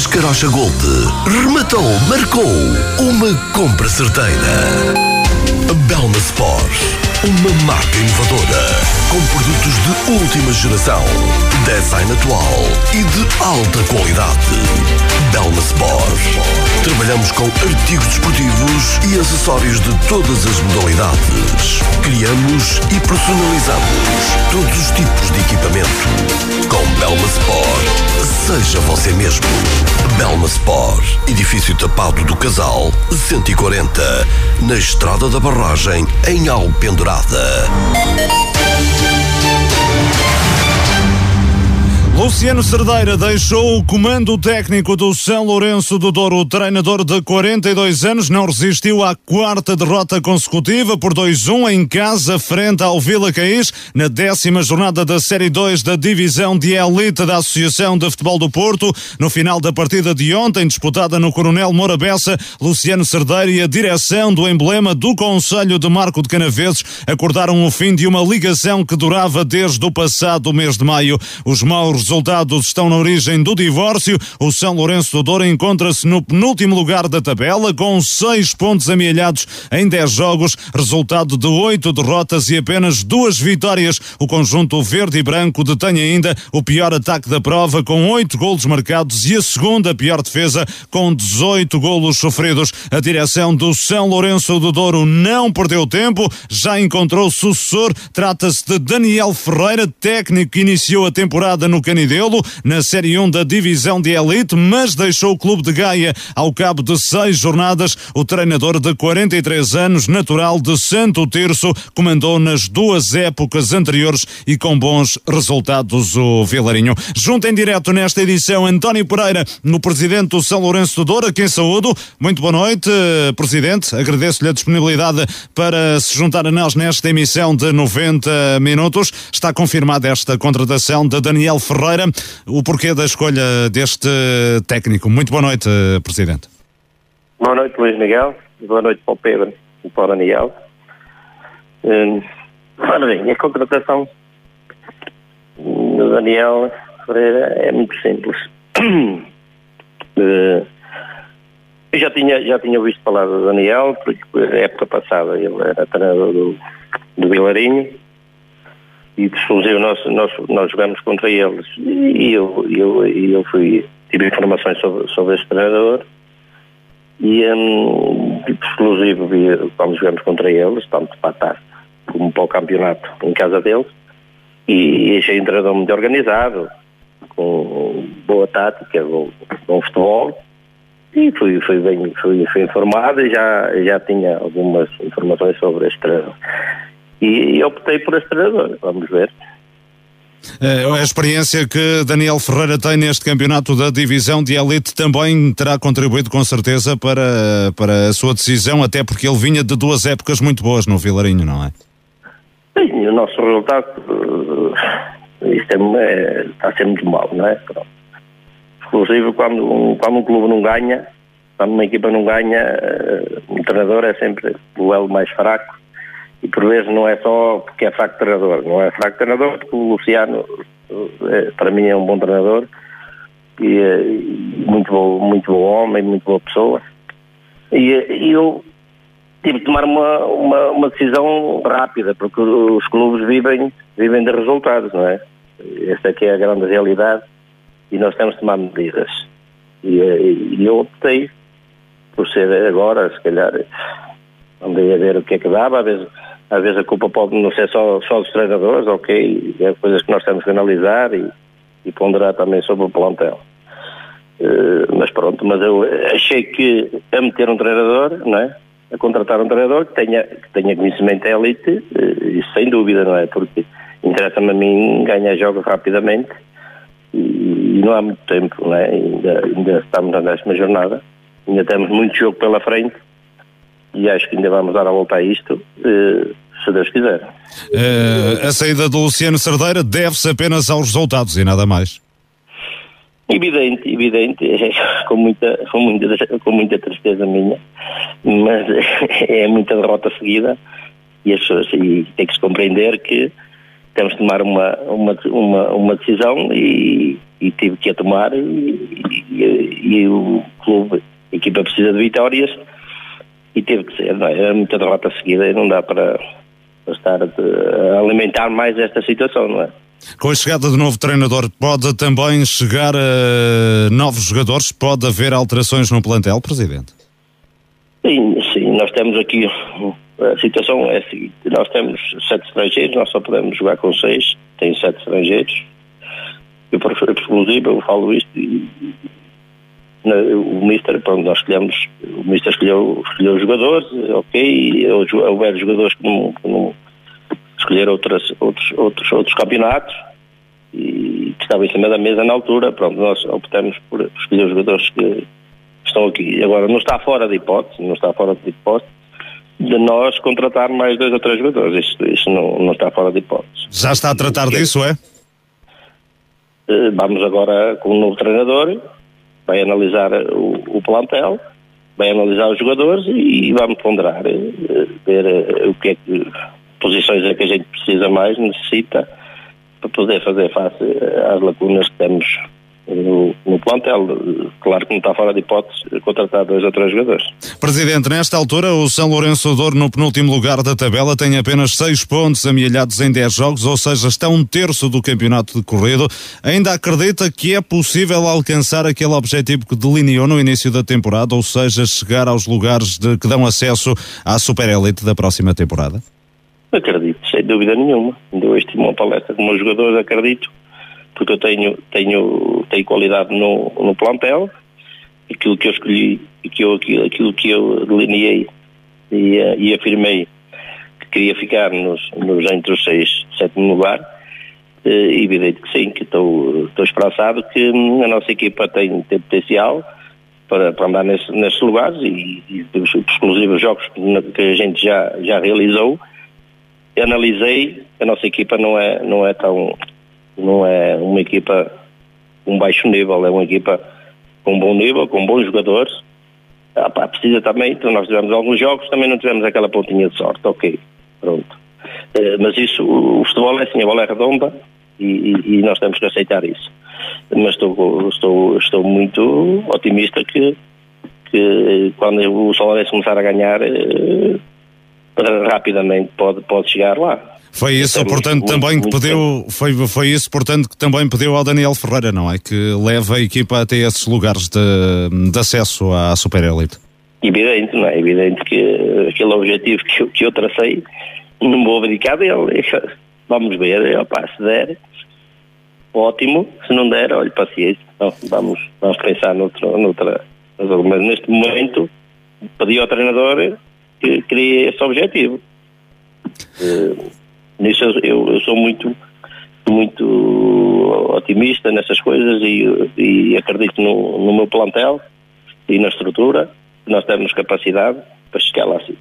Carocha Gold, rematou, marcou. Uma compra certeira. Belma Sport, uma marca inovadora, com produtos de última geração, design atual e de alta qualidade. Belma Sport. Trabalhamos com artigos desportivos e acessórios de todas as modalidades. Criamos e personalizamos todos os tipos de equipamento. Com Belma Sport, seja você mesmo. Belma Sport, edifício tapado do Casal, 140, na Estrada da Barragem, em Alpendurada. Luciano Cerdeira deixou o comando técnico do São Lourenço do Douro. O treinador de 42 anos não resistiu à quarta derrota consecutiva por 2-1 em casa frente ao Vila Caís na décima jornada da Série 2 da Divisão de Elite da Associação de Futebol do Porto. No final da partida de ontem, disputada no Coronel Moura Bessa, Luciano Cerdeira e a direção do emblema do Conselho de Marco de Canaveses acordaram o fim de uma ligação que durava desde o passado mês de maio. Os maus resultados estão na origem do divórcio. O São Lourenço do Douro encontra-se no penúltimo lugar da tabela, com seis pontos amealhados em dez jogos, resultado de oito derrotas e apenas duas vitórias. O conjunto verde e branco detém ainda o pior ataque da prova, com oito golos marcados e a segunda pior defesa, com 18 golos sofridos. A direção do São Lourenço do Douro não perdeu tempo, já encontrou sucessor. Trata-se de Daniel Ferreira, técnico que iniciou a temporada no Canidelo, na Série 1 da Divisão de Elite, mas deixou o clube de Gaia ao cabo de seis jornadas. O treinador de 43 anos, natural de Santo Terço, comandou nas duas épocas anteriores e com bons resultados o Vilarinho. Junto em direto nesta edição, António Pereira, no presidente do São Lourenço do Douro, quem saúdo. Muito boa noite, presidente. Agradeço-lhe a disponibilidade para se juntar a nós nesta emissão de 90 minutos. Está confirmada esta contratação de Daniel Ferreira. O porquê da escolha deste técnico? Muito boa noite, Presidente. Boa noite, Luís Miguel. Boa noite para o Pedro e para o Daniel. Hum, ora bem, a contratação do Daniel Ferreira é muito simples. Eu já tinha, já tinha ouvido falar do Daniel, porque na época passada ele era treinador do, do Vilarinho e exclusivo nós, nós, nós jogamos contra eles. E eu, eu, eu fui, tive informações sobre, sobre este treinador. E um, exclusivo quando jogamos contra eles, tanto para taça como para o campeonato em casa deles. E achei um treinador muito organizado, com boa tática, bom, bom futebol. E fui, fui bem fui, fui informado e já, já tinha algumas informações sobre este treinador e, e optei por este treinador. Vamos ver. É, a experiência que Daniel Ferreira tem neste campeonato da divisão de elite também terá contribuído com certeza para, para a sua decisão, até porque ele vinha de duas épocas muito boas no Vilarinho, não é? Sim, o nosso resultado uh, isto é, é, está a ser muito mal, não é? Pronto. Inclusive quando um, quando um clube não ganha, quando uma equipa não ganha, uh, um treinador é sempre o elo mais fraco e por vezes não é só porque é fraco treinador, não é fraco treinador porque o Luciano é, para mim é um bom treinador e é muito bom, muito bom homem, muito boa pessoa e, e eu tive de tomar uma, uma, uma, decisão rápida porque os clubes vivem, vivem de resultados, não é? Esta aqui é a grande realidade e nós temos de tomar medidas e, e eu optei por ser agora, se calhar andei a ver o que é que dava, a ver, às vezes a culpa pode não ser só, só dos treinadores, ok, é coisas que nós temos que analisar e, e ponderar também sobre o plantel. Uh, mas pronto, mas eu achei que a meter um treinador, não é? A contratar um treinador que tenha, que tenha conhecimento elite, uh, isso sem dúvida, não é? Porque interessa-me a mim ganhar jogos rapidamente e, e, não há muito tempo, não é? Ainda, ainda estamos na décima jornada, ainda temos muito jogo pela frente e acho que ainda vamos dar a volta a isto, uh, se Deus quiser. Uh, a saída do Luciano Cerdeira deve-se apenas aos resultados e nada mais. Evidente, evidente, com muita, com muita, com muita tristeza minha, mas é muita derrota seguida e as pessoas e tem que se compreender que temos de tomar uma, uma, uma, uma decisão e, e tive que a tomar e, e, e o clube, a equipa precisa de vitórias e teve que ser, não é? é muita derrota seguida e não dá para, para estar a, alimentar mais esta situação, não é? Com a chegada do novo treinador, pode também chegar a novos jogadores? Pode haver alterações no plantel, Presidente? Sim, sim. Nós temos aqui. A situação é a seguinte: nós temos sete estrangeiros, nós só podemos jogar com seis, tem sete estrangeiros. Eu, por exclusivo, eu falo isto e, o Mister, pronto, nós escolhemos, o Mister escolheu, escolheu os jogadores, ok, houver jogadores que não, que não escolheram outras, outros, outros, outros campeonatos e que estavam em cima da mesa na altura, pronto, nós optamos por escolher os jogadores que estão aqui. Agora, não está fora de hipótese, não está fora de hipótese de nós contratar mais dois ou três jogadores, isso, isso não, não está fora de hipótese. Já está a tratar disso, é? Eh, vamos agora com o um novo treinador, vai analisar o, o plantel, vai analisar os jogadores e, e vamos ponderar, eh, ver eh, o que é que posições é que a gente precisa mais, necessita para poder fazer face às lacunas que temos no, no plantel. Claro que não está fora de hipótese contratar dois ou três jogadores. Presidente, nesta altura o São Lourenço Douro no penúltimo lugar da tabela tem apenas seis pontos amealhados em dez jogos, ou seja, está um terço do campeonato decorrido. Ainda acredita que é possível alcançar aquele objetivo que delineou no início da temporada, ou seja, chegar aos lugares de, que dão acesso à Super Elite da próxima temporada? Acredito, sem dúvida nenhuma. Ainda hoje tive uma palestra com meus jogadores, acredito porque eu tenho, tenho, tenho qualidade no, no plantel, aquilo que eu escolhi, aquilo, aquilo, aquilo que eu delineei e, eh, e afirmei que queria ficar nos, nos entre os seis, sétimo lugar, é evidente que sim, que estou, estou esperançado que a nossa equipa tem, tem potencial para, para andar nesse, nesses lugares e, e os exclusivos jogos que a gente já, já realizou, analisei, a nossa equipa não é, não é tão não é uma equipa com um baixo nível, é uma equipa com bom nível, com bons jogadores. Ah, pá, precisa também, então nós tivemos alguns jogos, também não tivemos aquela pontinha de sorte, ok, pronto. Uh, mas isso, o futebol é assim, a bola é redonda e, e, e nós temos que aceitar isso. Mas estou, estou, estou muito otimista que, que quando o Solarense começar a ganhar, uh, rapidamente pode, pode chegar lá. Foi isso, é portanto, muito, também muito, que pediu, foi, foi isso, portanto, que também pediu ao Daniel Ferreira, não é? Que leva a equipa até esses lugares de, de acesso à Super Elite. Evidente, não é? Evidente que aquele objetivo que eu, que eu tracei, não vou abdicar dele. Vamos ver, opa, se der, ótimo, se não der, olha, paciência. Então, vamos, vamos pensar noutro, noutra. Mas neste momento, pedi ao treinador que queria esse objetivo. Uh, Nisso eu, eu sou muito muito otimista nessas coisas e, e acredito no, no meu plantel e na estrutura. Nós temos capacidade para chegar lá assim.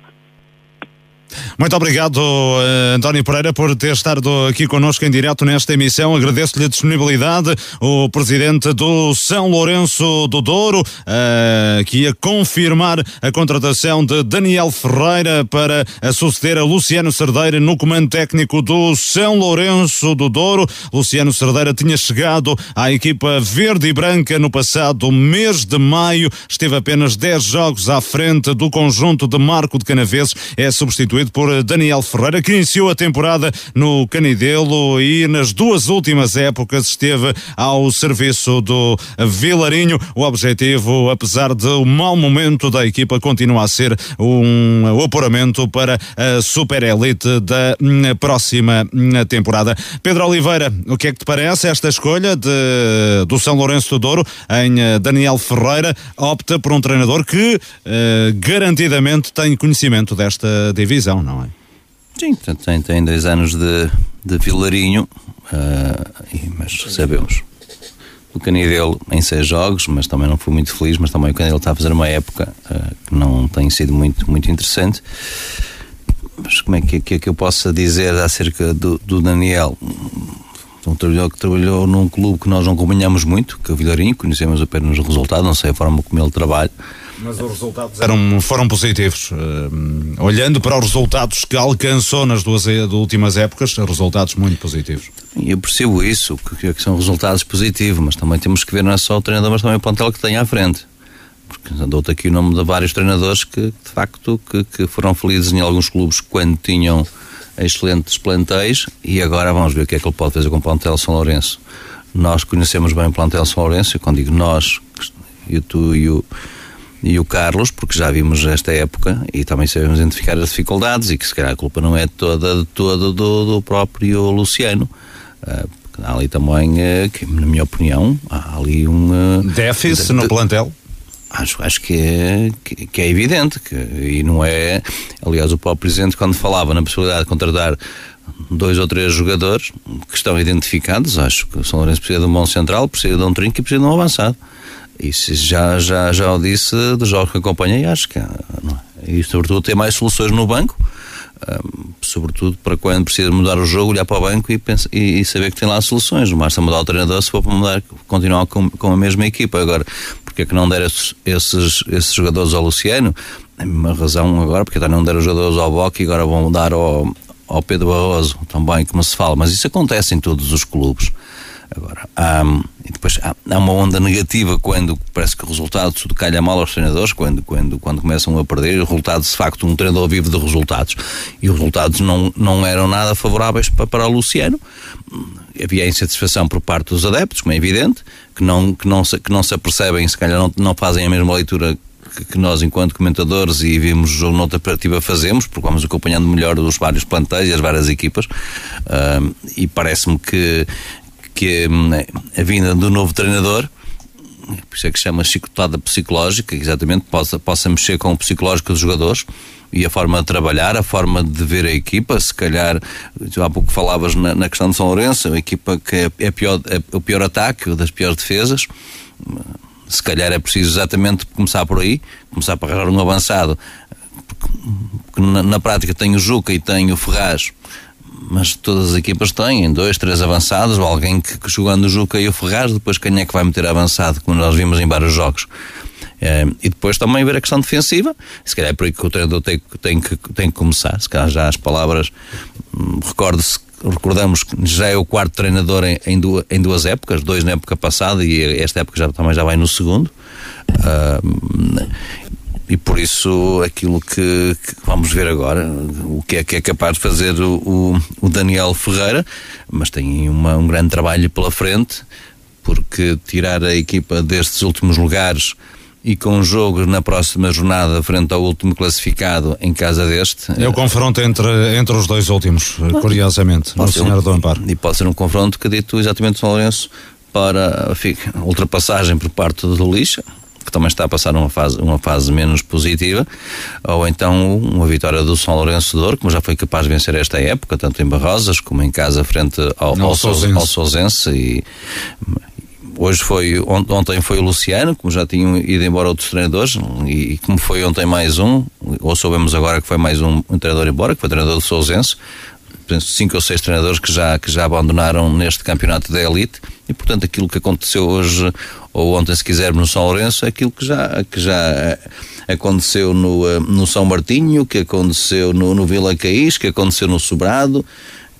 Muito obrigado, uh, António Pereira, por ter estado aqui connosco em direto nesta emissão. Agradeço-lhe a disponibilidade. O presidente do São Lourenço do Douro, uh, que ia confirmar a contratação de Daniel Ferreira para suceder a Luciano Cerdeira no comando técnico do São Lourenço do Douro. Luciano Cerdeira tinha chegado à equipa verde e branca no passado mês de maio. Esteve apenas 10 jogos à frente do conjunto de Marco de Canaveses. É substituído substituído por Daniel Ferreira, que iniciou a temporada no Canidelo e nas duas últimas épocas esteve ao serviço do Vilarinho. O objetivo, apesar do mau momento da equipa, continua a ser um apuramento para a Super Elite da próxima temporada. Pedro Oliveira, o que é que te parece esta escolha de, do São Lourenço do Douro em eh, Daniel Ferreira? Opta por um treinador que uh, garantidamente tem conhecimento desta divisão, não é? Sim, tem, tem dois anos de, de Vilarinho, uh, mas sabemos o Canidelo em seis jogos, mas também não fui muito feliz, mas também o Canidelo está a fazer uma época uh, que não tem sido muito, muito interessante. Mas como é que, que, é que eu posso dizer acerca do, do Daniel? Um trabalhador que trabalhou num clube que nós não acompanhamos muito, que é o Vilarinho, conhecemos apenas o resultado, não sei a forma como ele trabalha. Mas os resultados eram, foram positivos. Uh, olhando para os resultados que alcançou nas duas últimas épocas, resultados muito positivos. Eu percebo isso, que, que são resultados positivos, mas também temos que ver não é só o treinador, mas também o plantel que tem à frente. Porque dou-te aqui o nome de vários treinadores que, de facto, que, que foram felizes em alguns clubes quando tinham excelentes plantéis e agora vamos ver o que é que ele pode fazer com o plantel São Lourenço. Nós conhecemos bem o plantel São Lourenço, e quando digo nós, eu, tu e o, e o Carlos, porque já vimos esta época e também sabemos identificar as dificuldades e que se calhar a culpa não é toda, toda do, do próprio Luciano. Uh, há ali também, uh, que, na minha opinião, há ali um. Uh, Déficit de, no plantel? Acho, acho que, é, que, que, é evidente que, e não é. Aliás, o próprio Presidente, quando falava na possibilidade de contratar dois ou três jogadores que estão identificados, acho que o São Lourenço precisa de um bom central, precisa de um trinco e precisa de um avançado. Isso já, já, já o disse dos jogos que acompanhei, acho que. É? E sobretudo ter mais soluções no banco um, sobretudo para quando precisa mudar o jogo, olhar para o banco e, pensa, e, e saber que tem lá soluções. Basta mudar o treinador se for para mudar, continuar com, com a mesma equipa. Agora, porque é que não der esses, esses, esses jogadores ao Luciano? É uma razão agora, porque não deram os jogadores ao Boca e agora vão mudar ao, ao Pedro Barroso também, como se fala. Mas isso acontece em todos os clubes. Agora, há, e depois há, há, uma onda negativa quando parece que o resultado tudo calha mal aos treinadores, quando, quando, quando começam a perder. O resultado, de facto, um treinador vive de resultados. E os resultados não, não eram nada favoráveis para, para o Luciano. Havia insatisfação por parte dos adeptos, como é evidente, que não, que não, se, que não se apercebem, se calhar não, não fazem a mesma leitura que nós, enquanto comentadores e vimos o jogo noutra perspectiva, fazemos, porque vamos acompanhando melhor os vários plantéis e as várias equipas, uh, e parece-me que, que hum, a vinda do novo treinador por isso é que chama chicotada psicológica, exatamente, possa, possa mexer com o psicológico dos jogadores e a forma de trabalhar, a forma de ver a equipa. Se calhar, há pouco falavas na, na questão de São Lourenço, a equipa que é, é, pior, é o pior ataque, das piores defesas. Se calhar é preciso exatamente começar por aí, começar para arranjar um avançado. Porque na, na prática tem o Juca e tem o Ferraz mas todas as equipas têm dois, três avançados, ou alguém que, que jogando o Juca e o Ferraz, depois quem é que vai meter avançado, como nós vimos em vários jogos. É, e depois também ver a questão defensiva, se calhar é por aí que o treinador tem, tem, que, tem que começar, se calhar já as palavras, hum, recorde-se recordamos que já é o quarto treinador em, em, duas, em, duas, épocas, dois na época passada e esta época já, também já vai no segundo. Uh, e por isso aquilo que, que, vamos ver agora, o que é que é capaz de fazer o, o, o Daniel Ferreira, mas tem uma, um grande trabalho pela frente, porque tirar a equipa destes últimos lugares e com um jogo na próxima jornada frente ao último classificado em casa deste. É o confronto entre, entre os dois últimos, curiosamente, no Senhor um, do Amparo. E pode ser um confronto que dito exatamente São Lourenço para a ultrapassagem por parte do Lixa, que também está a passar uma fase, uma fase menos positiva, ou então uma vitória do São Lourenço de Ouro, como já foi capaz de vencer esta época, tanto em Barrosas como em casa frente ao, ao, ao Sousense. E, hoje foi, ontem foi o Luciano, como já tinham ido embora outros treinadores, e, como foi ontem mais um, ou soubemos agora que foi mais um, um treinador embora, que foi o treinador do Sousense, cinco ou seis treinadores que já, que já abandonaram neste campeonato da elite. E portanto aquilo que aconteceu hoje ou ontem se quisermos no São Lourenço é aquilo que já, que já eh, aconteceu no, eh, no São Martinho que aconteceu no, no Vila Caís que aconteceu no Sobrado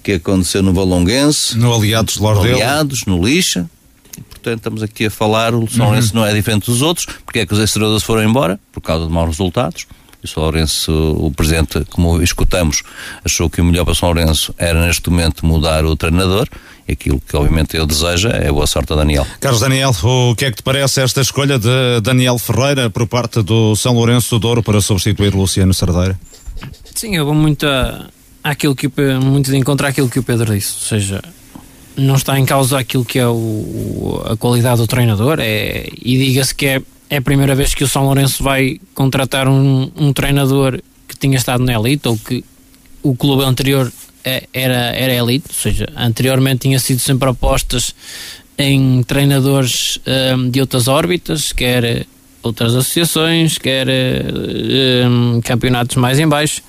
que aconteceu no Valonguense no Aliados de Lordelo. No Aliados, no Lixa. E, portanto estamos aqui a falar o São uhum. Lourenço não é diferente dos outros. Porque é que os ex foram embora? Por causa de maus resultados E o São Lourenço, o presidente, como escutamos, achou que o melhor para o São Lourenço era neste momento mudar o treinador. E aquilo que obviamente eu desejo é boa sorte a Daniel. Carlos Daniel, o que é que te parece esta escolha de Daniel Ferreira por parte do São Lourenço do Douro para substituir Luciano Sardeira? Sim, eu vou muito a, àquilo que o, muito de encontrar aquilo que o Pedro disse, ou seja, não está em causa aquilo que é o, a qualidade do treinador é, e diga-se que é, é a primeira vez que o São Lourenço vai contratar um, um treinador que tinha estado na elite ou que o clube anterior é, era, era elite, ou seja, anteriormente tinha sido sempre apostas em treinadores um, de outras órbitas, quer outras associações, quer um, campeonatos mais em baixo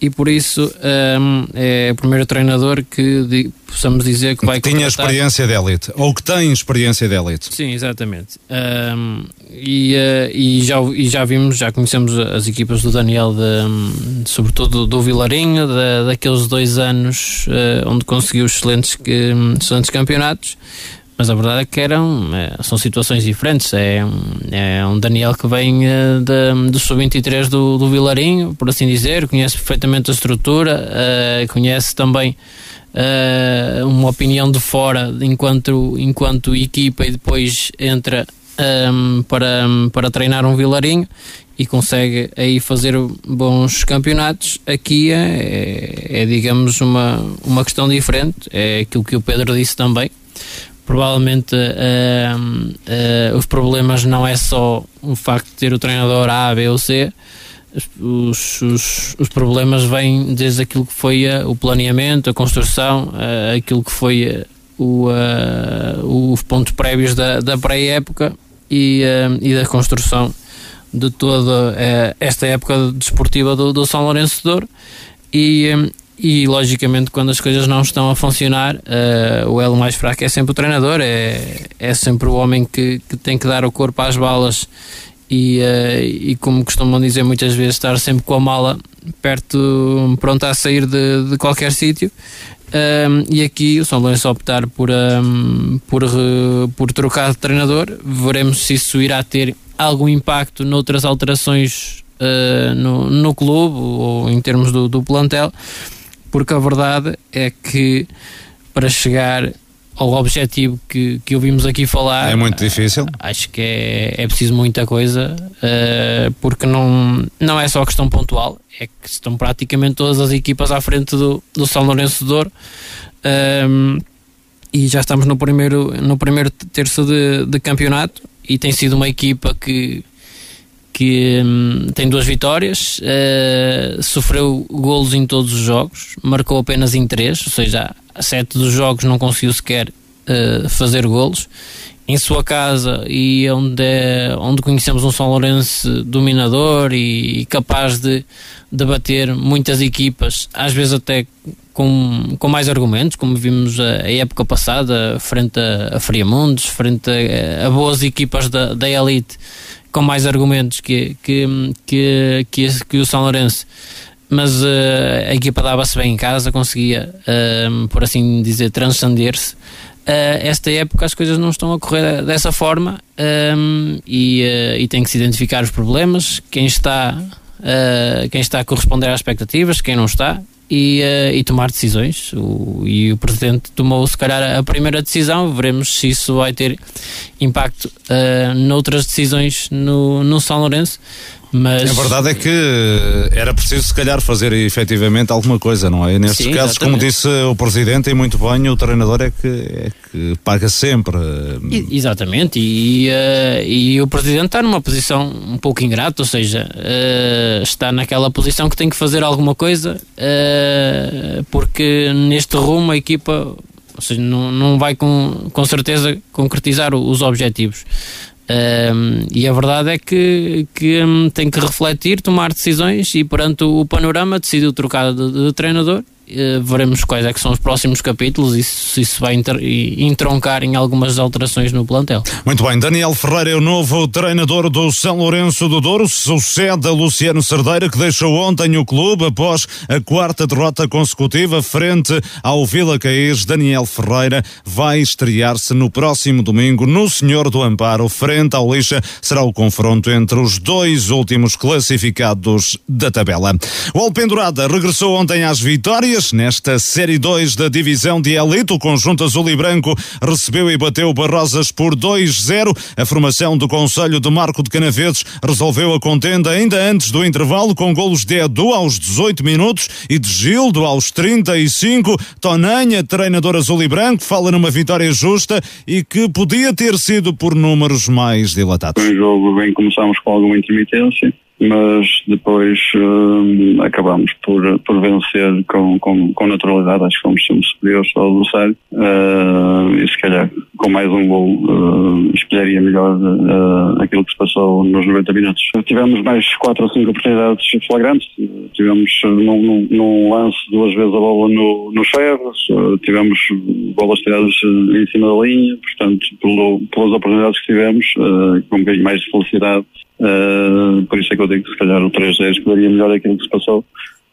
e por isso um, é o primeiro treinador que possamos dizer que vai que tinha experiência de elite ou que tem experiência de elite. Sim exatamente. Um, e, uh, e, já, e já vimos já conhecemos as equipas do Daniel de, sobretudo do Vilarinho de, daqueles dois anos uh, onde conseguiu excelentes, que, excelentes campeonatos mas a verdade é que eram, é, são situações diferentes. É, é um Daniel que vem uh, de, do sub-23 do, do Vilarinho, por assim dizer, conhece perfeitamente a estrutura, uh, conhece também uma opinião de fora enquanto, enquanto equipa e depois entra um, para, para treinar um Vilarinho e consegue aí fazer bons campeonatos. Aqui é, é, é digamos, uma, uma questão diferente, é aquilo que o Pedro disse também provavelmente uh, uh, os problemas não é só o facto de ter o treinador A, B ou C, os, os, os problemas vêm desde aquilo que foi o planeamento, a construção, aquilo que foi o, os pontos prévios da, da pré-época e, e da construção de toda esta época desportiva do, do São Lourenço de Douro. E, e logicamente quando as coisas não estão a funcionar uh, o elo mais fraco é sempre o treinador. É, é sempre o homem que, que tem que dar o corpo às balas. E, uh, e como costumam dizer muitas vezes estar sempre com a mala perto pronto a sair de, de qualquer sítio. Um, e aqui o São Lourenço optar por, um, por, por trocar de treinador. Veremos se isso irá ter algum impacto noutras alterações uh, no, no clube ou em termos do, do plantel porque a verdade é que para chegar ao objetivo que, que ouvimos aqui falar é muito difícil. acho que é, é preciso muita coisa uh, porque não, não é só questão pontual é que estão praticamente todas as equipas à frente do, do São Lourenço de Douro um, e já estamos no primeiro, no primeiro terço de, de campeonato e tem sido uma equipa que que hum, tem duas vitórias, uh, sofreu golos em todos os jogos, marcou apenas em três, ou seja, a sete dos jogos não conseguiu sequer uh, fazer golos. Em sua casa e onde, é, onde conhecemos um São Lourenço dominador e, e capaz de, de bater muitas equipas, às vezes até com, com mais argumentos, como vimos a, a época passada, frente a, a Friamundos, frente a, a boas equipas da, da elite com mais argumentos que, que, que, que, que o São Lourenço mas uh, a equipa dava-se bem em casa, conseguia, uh, por assim dizer, transcender-se. Uh, esta época as coisas não estão a correr dessa forma um, e, e tem que se identificar os problemas, quem está, quem está a corresponder às expectativas, quem não está, e, uh, e, tomar decisões. O, e o Presidente tomou, se calhar, a primeira decisão. Veremos se isso vai ter impacto uh, noutras decisões no, no São Lourenço. Mas... A verdade é que era preciso, se calhar, fazer efetivamente alguma coisa, não é? Nestes Sim, casos, exatamente. como disse o Presidente, e muito bem, o treinador é que, é que paga sempre. E, exatamente, e, uh, e o Presidente está numa posição um pouco ingrata, ou seja, uh, está naquela posição que tem que fazer alguma coisa, uh, porque neste rumo a equipa ou seja, não, não vai com, com certeza concretizar os objetivos. Um, e a verdade é que, que um, tem que refletir, tomar decisões e perante o panorama decidiu trocar de, de treinador Uh, veremos quais é que são os próximos capítulos e se isso vai entroncar em algumas alterações no plantel. Muito bem, Daniel Ferreira é o novo treinador do São Lourenço do Douro, sucede a Luciano Cerdeira, que deixou ontem o clube após a quarta derrota consecutiva frente ao Vila Caís. Daniel Ferreira vai estrear-se no próximo domingo no Senhor do Amparo, frente ao Lixa. Será o confronto entre os dois últimos classificados da tabela. O Alpendurada regressou ontem às vitórias nesta Série 2 da divisão de elite. O conjunto azul e branco recebeu e bateu Barrosas por 2-0. A formação do Conselho de Marco de Canaveses resolveu a contenda ainda antes do intervalo com golos de Edu aos 18 minutos e de Gildo aos 35. Tonanha, treinador azul e branco, fala numa vitória justa e que podia ter sido por números mais dilatados. Foi um jogo bem começámos com alguma intermitência mas depois uh, acabamos por, por vencer com, com, com naturalidade, acho que fomos sempre superiores ao adversário. Uh, e se calhar com mais um gol uh, espelharia melhor uh, aquilo que se passou nos 90 minutos. Tivemos mais quatro ou cinco oportunidades flagrantes, tivemos num, num, num lance duas vezes a bola no, nos ferros, tivemos bolas tiradas em cima da linha, portanto, pelo, pelas oportunidades que tivemos, com um bocadinho mais de felicidade, Uh, por isso é que eu digo que se calhar o 3-0 escolheria melhor aquilo que se passou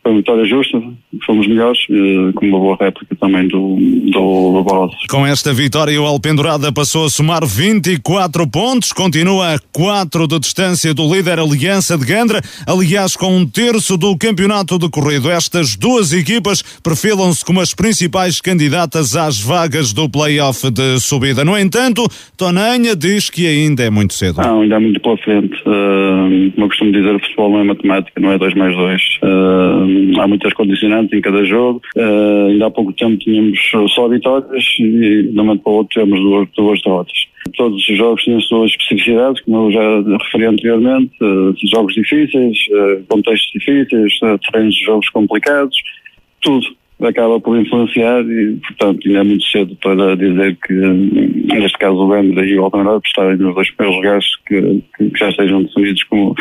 foi uma vitória justa, fomos melhores, eh, com uma boa réplica também do, do, do Com esta vitória, o Alpendurada passou a somar 24 pontos, continua a 4 de distância do líder Aliança de Gandra, aliás, com um terço do campeonato decorrido. Estas duas equipas perfilam-se como as principais candidatas às vagas do play-off de subida. No entanto, Tonanha diz que ainda é muito cedo. Não, ainda é muito pela frente. Uh, como eu costumo dizer, o futebol não é matemática, não é 2 mais 2. Uh, há muitas condicionantes em cada jogo. Uh, ainda há pouco tempo tínhamos só vitórias e de um momento para o outro temos duas, duas derrotas. Todos os jogos as suas especificidades, como eu já referi anteriormente, uh, jogos difíceis, uh, contextos difíceis, treinos de jogos complicados, tudo acaba por influenciar e, portanto, ainda é muito cedo para dizer que, neste caso, o Gandra e o Altamira estarem nos dois primeiros lugares que, que, já estejam definidos como,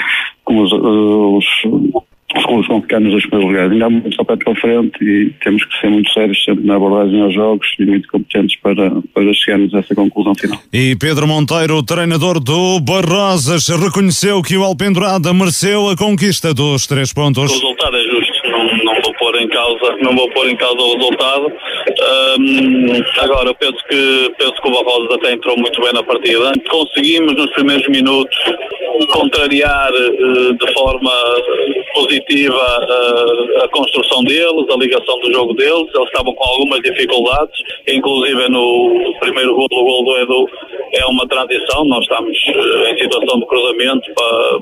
como os, os os ficar nos dois primeiros lugares. Ainda há muito pé para frente e temos que ser muito sérios sempre na abordagem aos jogos e muito competentes para, para chegarmos a essa conclusão final. E Pedro Monteiro, treinador do Barrosas, reconheceu que o Alpendurada mereceu a conquista dos três pontos. O resultado é justo, não vou pôr em causa, não vou pôr em causa o resultado. Um, agora, eu penso que, penso que o Barrosas até entrou muito bem na partida. Conseguimos nos primeiros minutos contrariar uh, de forma positiva uh, a construção deles, a ligação do jogo deles. Eles estavam com algumas dificuldades, inclusive no primeiro gol, o gol do Edu é uma transição. Nós estamos uh, em situação de cruzamento para,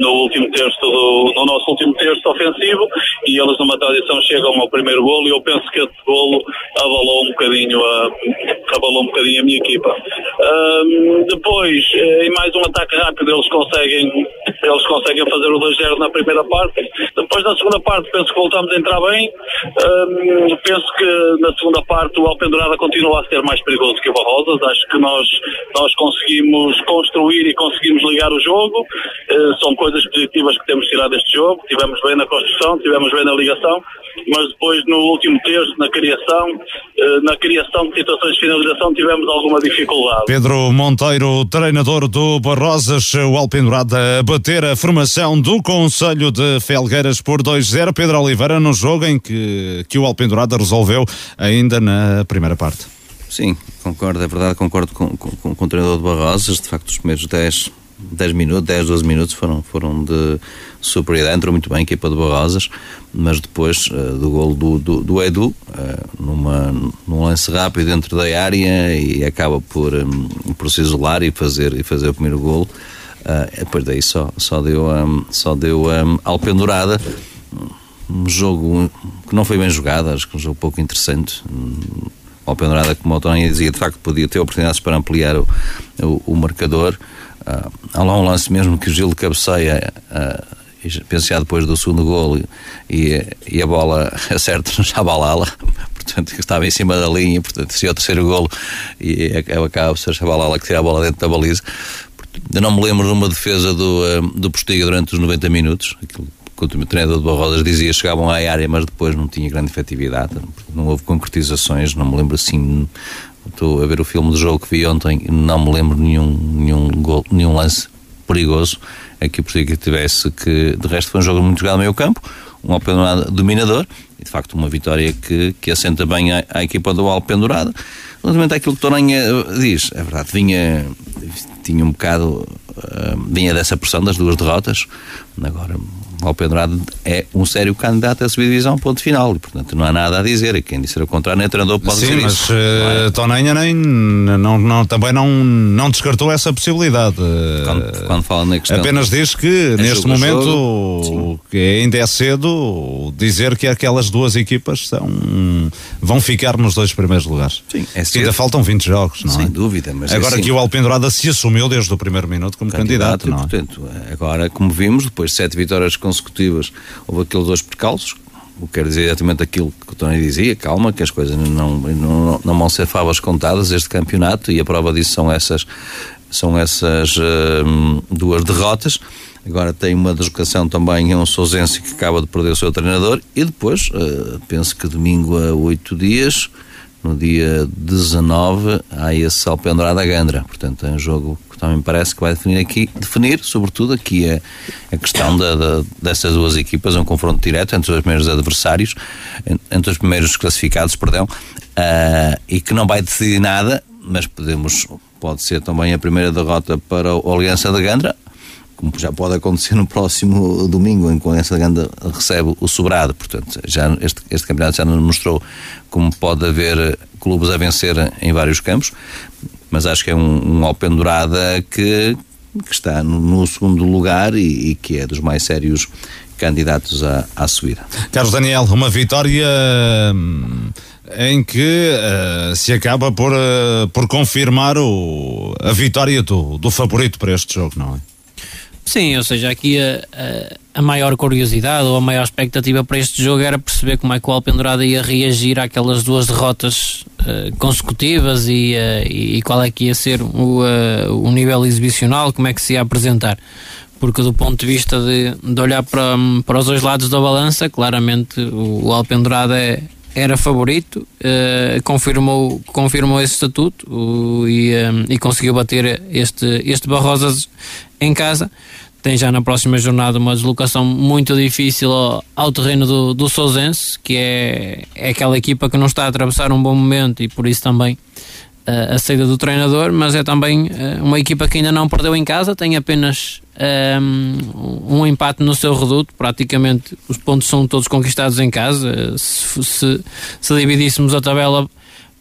no último terço do, no nosso último terço ofensivo e eles numa transição chegam ao primeiro golo e eu penso que esse golo abalou um bocadinho a, abalou um bocadinho a minha equipa. Um, depois, em mais um ataque rápido, eles conseguem, eles conseguem fazer o 2-0 na primeira parte. Depois, na segunda parte, penso que voltamos a entrar bem. Um, penso que na segunda parte o Alpendurada continua a ser mais perigoso que o Barrosas. Acho que nós, nós conseguimos construir e conseguimos ligar o jogo. Uh, são coisas positivas que temos tirado deste jogo. Tivemos bem na construção, tivemos bem na ligação, mas depois no último terço, na criação, uh, na criação de situações de finalização, tivemos alguma dificuldade. Pedro Monteiro, treinador do Barrosas, o Alpendurada a bater a formação do Conselho de Felgueiras por 2-0. Pedro Oliveira no jogo em que, que o Alpendurada resolveu ainda na primeira parte. Sim, concordo, é verdade, concordo com, com, com o treinador de Barrosas, de facto os primeiros 10 10 minutos, 10, 12 minutos foram, foram de superioridade, entrou muito bem a equipa de Barrosas, mas depois uh, do gol do, do, do Edu, uh, numa, num lance rápido dentro da área e acaba por, um, por se isolar e fazer, e fazer o primeiro gol. Uh, depois daí só, só deu, um, só deu um, alpendurada. Um jogo que não foi bem jogado, acho que um jogo pouco interessante. Alpendurada, como o Tony dizia, de facto podia ter oportunidades para ampliar o, o, o marcador. Uh, há lá um lance mesmo que o Gil cabeceia, uh, depois do segundo gol, e, e a bola acerta no Chabalala, portanto, que estava em cima da linha, portanto, se é o terceiro golo e acaba por ser o Chabalala que tira a bola dentro da baliza. Eu não me lembro de uma defesa do, uh, do Postiga durante os 90 minutos, aquilo quando o treinador de Barrodas dizia chegavam à área, mas depois não tinha grande efetividade, não houve concretizações, não me lembro assim. Estou a ver o filme do jogo que vi ontem, não me lembro nenhum, nenhum, gol, nenhum lance perigoso aqui por que tivesse que. De resto, foi um jogo muito jogado no meio campo, um Alpendurada dominador e de facto uma vitória que, que assenta bem a equipa do Alpendurada. Relativamente àquilo que Toranha diz, é verdade, vinha, tinha um bocado. Uh, vinha dessa pressão das duas derrotas, agora o Alpendrado é um sério candidato a subir divisão, ponto final. E, portanto, não há nada a dizer. E quem disser o contrário, nem treinador pode Sim, dizer mas isso. Uh, Tonenha nem, não, não, também não, não descartou essa possibilidade. Quando, quando fala na questão. Apenas diz que é neste momento jogo. que ainda é cedo dizer que aquelas duas equipas são, vão ficar nos dois primeiros lugares. Sim, é cedo. ainda faltam 20 jogos, não Sem é? dúvida, mas é Agora assim. que o Alpendurada se assumiu desde o primeiro minuto como candidato, e, não é? portanto, agora, como vimos, depois de sete vitórias consecutivas, houve aqueles dois percalços, o que quer dizer exatamente aquilo que o Tony dizia, calma, que as coisas não, não, não vão ser favas contadas este campeonato e a prova disso são essas, são essas hum, duas derrotas. Agora tem uma deslocação também a um Sousense que acaba de perder o seu treinador e depois, eh, penso que domingo a oito dias, no dia 19, há esse Alpendrada Gandra. Portanto, é um jogo que também parece que vai definir aqui, definir, sobretudo, aqui a, a questão da, da- dessas duas equipas, um confronto direto entre os primeiros adversários, en- entre os primeiros classificados, perdão, ah, e que não vai decidir nada, mas podemos, pode ser também a primeira derrota para o Aliança da Gandra, como já pode acontecer no próximo domingo, em que o Aliança de Ganda recebe o sobrado. Portanto, já este, este campeonato já nos mostrou como pode haver clubes a vencer em vários campos, mas acho que é um, um Alpendurada que, que está no, no segundo lugar e, e que é dos mais sérios candidatos à, à subida. Carlos Daniel, uma vitória hum, em que eh, se acaba por, eh, por confirmar o, a vitória do, do favorito para este jogo, não é? Sim, ou seja, aqui a, a, maior curiosidade ou a maior expectativa para este jogo era perceber como é que o Alpendurada ia reagir àquelas duas derrotas eh, consecutivas e, eh, e qual é que ia ser o, eh, o nível exibicional, como é que se ia apresentar. Porque do ponto de vista de, de olhar para, para os dois lados da balança, claramente o, o Alpendurada é, era favorito, eh, confirmou, confirmou esse estatuto o- e, eh, e conseguiu bater este, este Barrosas em casa. Tem já na próxima jornada uma deslocação muito difícil ao, ao terreno do, do Sousense, que é, é aquela equipa que não está a atravessar um bom momento e por isso também a saída do treinador, mas é também eh, uma equipa que ainda não perdeu em casa, tem apenas eh, um empate no seu reduto, praticamente os pontos são todos conquistados em casa. Se, se, se dividíssemos a tabela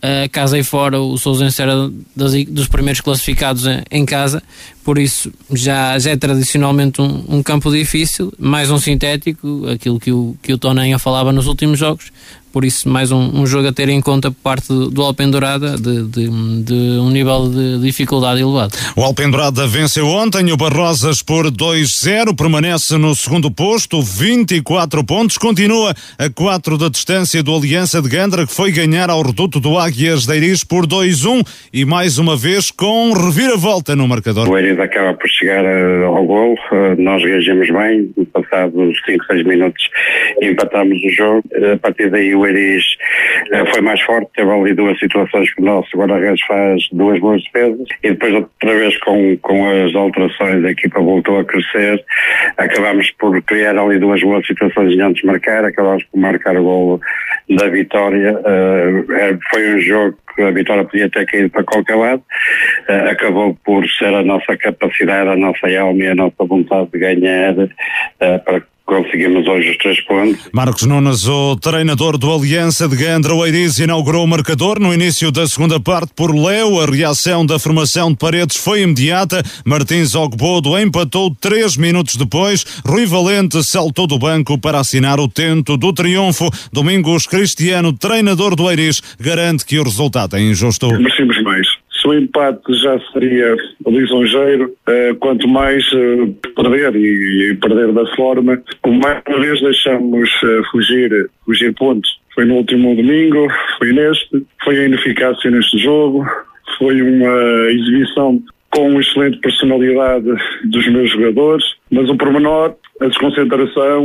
eh, casa e fora, o Sousense era das- dos primeiros classificados em, em casa, por isso já, já é tradicionalmente um, um campo difícil, mais um sintético, aquilo que o, que o Tonenha falava nos últimos jogos, por isso mais um, um jogo a ter em conta por parte do, Alpendurada de, de, de um nível de dificuldade elevado. O Alpendurada venceu ontem o Barrosas por 2-0, permanece no segundo posto, 24 pontos, continua a 4 da distância do Aliança de Gandra, que foi ganhar ao reduto do Águias de Iris por 2-1 e mais uma vez com reviravolta no marcador. O Eiris acaba por chegar ao gol, eh, nós reagimos bem, passados 5, 6 minutos empatámos o jogo, Eh, a partir daí o Eiris eh, foi mais forte, teve ali duas situações que o nosso guarda-redes faz duas boas defesas e depois outra vez com, com as alterações a equipa voltou a crescer, acabámos por criar ali duas boas situações antes de marcar, acabámos por marcar o gol da vitória, eh, foi um jogo que a vitória podia ter caído para qualquer lado, eh, acabou por ser a nossa capacidade, a nossa alma e a nossa vontade de ganhar eh, para que conseguirmos hoje os três pontos. Marcos Nunes, o treinador do Aliança de Gandra, o Eiris, inaugurou o marcador no início da segunda parte por Leo. A reação da formação de Paredes foi imediata. Martins Ogbodo empatou três minutos depois. Rui Valente saltou do banco para assinar o tento do triunfo. Domingos Cristiano, treinador do Eiris, garante que o resultado é injusto. Mais. Se o empate já seria lisonjeiro, eh, quanto mais eh, perder e, perder da forma, como mais uma vez deixamos eh, fugir, fugir pontos. Foi no último domingo, foi neste, foi a ineficácia neste jogo, foi uma exibição com excelente personalidade dos meus jogadores, mas o pormenor, a desconcentração,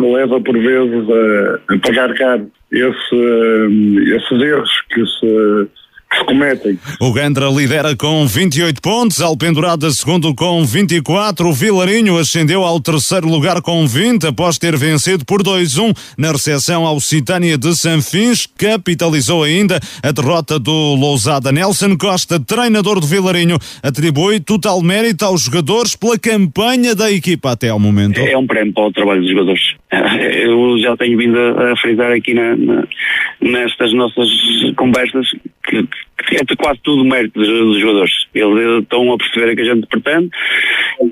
leva por vezes a, pagar caro esse, esses erros que se que se cometem. O Gandra lidera com 28 pontos, Alpendurada segundo com 24, o Vilarinho ascendeu ao terceiro lugar com 20 após ter vencido por 2-1 na recepção ao Citânia de Sanfins, capitalizou ainda a derrota do Lousada. Nelson Costa, treinador do Vilarinho, atribui total mérito aos jogadores pela campanha da equipa até ao momento. É um prémio para o trabalho dos jogadores. Eu já tenho vindo a frisar aqui na, na, nestas nossas conversas que, é quase tudo mérito dos, dos, jogadores. Eles estão a perceber o que a gente pretende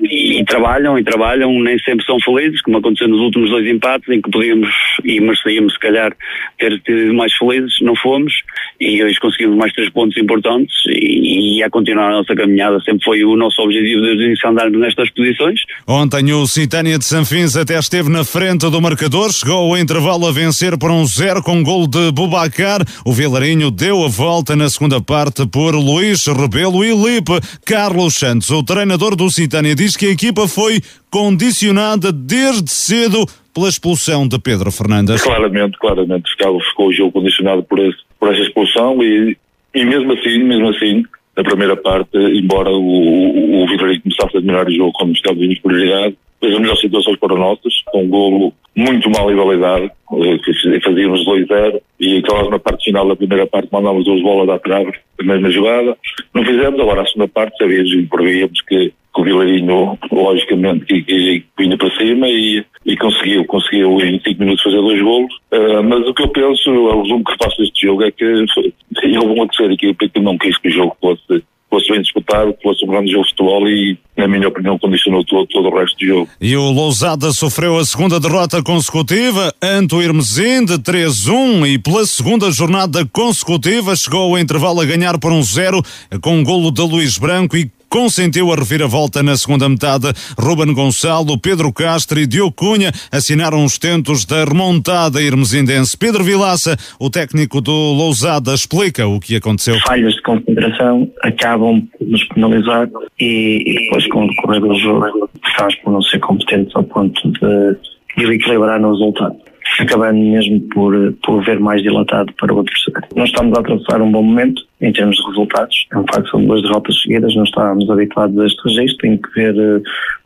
e, e, trabalham e trabalham, nem sempre são felizes, como aconteceu nos últimos dois empates, em que podíamos e merecíamos, se calhar, ter sido mais felizes, não fomos, e hoje conseguimos mais três pontos importantes e, e a continuar a nossa caminhada sempre foi o nosso objetivo desde o início andarmos nestas posições. Ontem o Citânia de Sanfins até esteve na frente do marcador, chegou ao intervalo a vencer por um zero com um gol de Bubacar. O Vilarinho deu a volta na segunda parte por Luís Rebelo e Lipe. Carlos Santos, o treinador do Citânia, diz que a equipa foi condicionada desde cedo pela expulsão de Pedro Fernandes. Claramente, claramente, ficou, ficou o jogo condicionado por, esse, por essa expulsão e, e mesmo assim, mesmo assim, na primeira parte, embora o, o, o Vitória começasse a admirar o jogo como estava em prioridade, fez as melhores situações para nossas, com um golo muito mal igualidade, eh, que fazíamos 2-0 e aquela na parte final da primeira parte mandámos duas bolas à trave na mesma jogada. Não fizemos, agora a segunda parte sabíamos e prevíamos que, que o Vilarinho, logicamente, que, que, vinha para cima e, e conseguiu, conseguiu em 5 minutos fazer dois golos. Uh, mas o que eu penso, o resumo que faço deste jogo é que houve terceira equipa que não quis que o jogo fosse fosse bem disputado, fosse um grande jogo de futebol e, na minha opinião, condicionou todo, todo o resto do jogo. E o Lousada sofreu a segunda derrota consecutiva ante o Irmesim de 3-1 e pela segunda jornada consecutiva chegou ao intervalo a ganhar por um zero com um golo de Luís Branco e consentiu a reviravolta na segunda metade. Ruben Gonçalo, Pedro Castro e Diogo Cunha assinaram os tentos da remontada irmesindense. Pedro Vilaça, o técnico do Lousada, explica o que aconteceu. Falhas de concentração acabam por nos penalizar e, e depois com o decorrer do jogo faz por não ser competentes ao ponto de, de equilibrar no resultado acabando mesmo por, por ver mais dilatado para o adversário. Nós estamos a atravessar um bom momento em termos de resultados. É um facto, são duas derrotas seguidas, não estávamos habituados a este registro, tem que ver uh,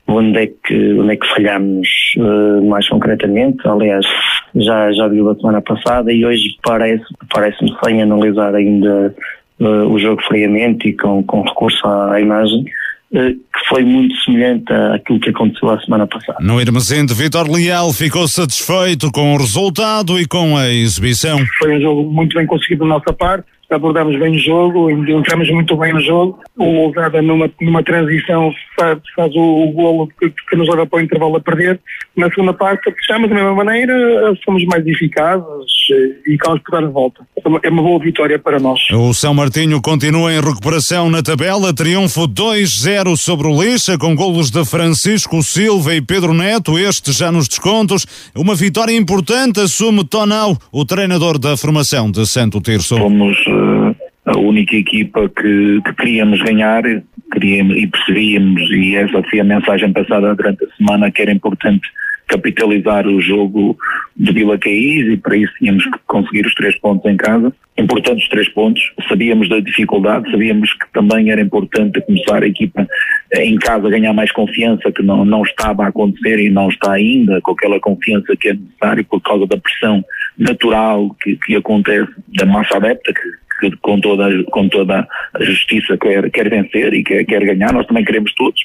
onde é que, onde é que falhamos uh, mais concretamente. Aliás, já, já viu a semana passada e hoje parece, parece-me sem analisar ainda uh, o jogo friamente e com, com recurso à imagem, que foi muito semelhante àquilo que aconteceu a semana passada. No Irmesinde, Vitor Leal ficou satisfeito com o resultado e com a exibição. Foi um jogo muito bem conseguido da nossa parte abordamos bem o jogo, entramos muito bem no jogo. O Lousada, numa, numa transição, faz, faz o, o golo que, que, nos leva para o intervalo a perder. Na segunda parte, fechamos da mesma maneira, somos mais eficazes e acabamos por dar a volta. É uma boa vitória para nós. O São Martinho continua em recuperação na tabela, triunfo 2-0 sobre o Lixa, com golos de Francisco Silva e Pedro Neto, este já nos descontos. Uma vitória importante assume Tonal, o treinador da formação de Santo Tirso. Fomos a única equipa que, que queríamos ganhar queríamos, e percebíamos, e essa foi a mensagem passada durante a semana, que era importante capitalizar o jogo de Vila Caís e para isso tínhamos que conseguir os três pontos em casa. Importantes três pontos, sabíamos da dificuldade, sabíamos que também era importante começar a equipa em casa a ganhar mais confiança, que não, não estava a acontecer e não está ainda com aquela confiança que é necessária por causa da pressão natural que, que acontece da massa adepta, que que com toda, com toda a justiça quer, quer vencer e quer, quer ganhar, nós também queremos todos,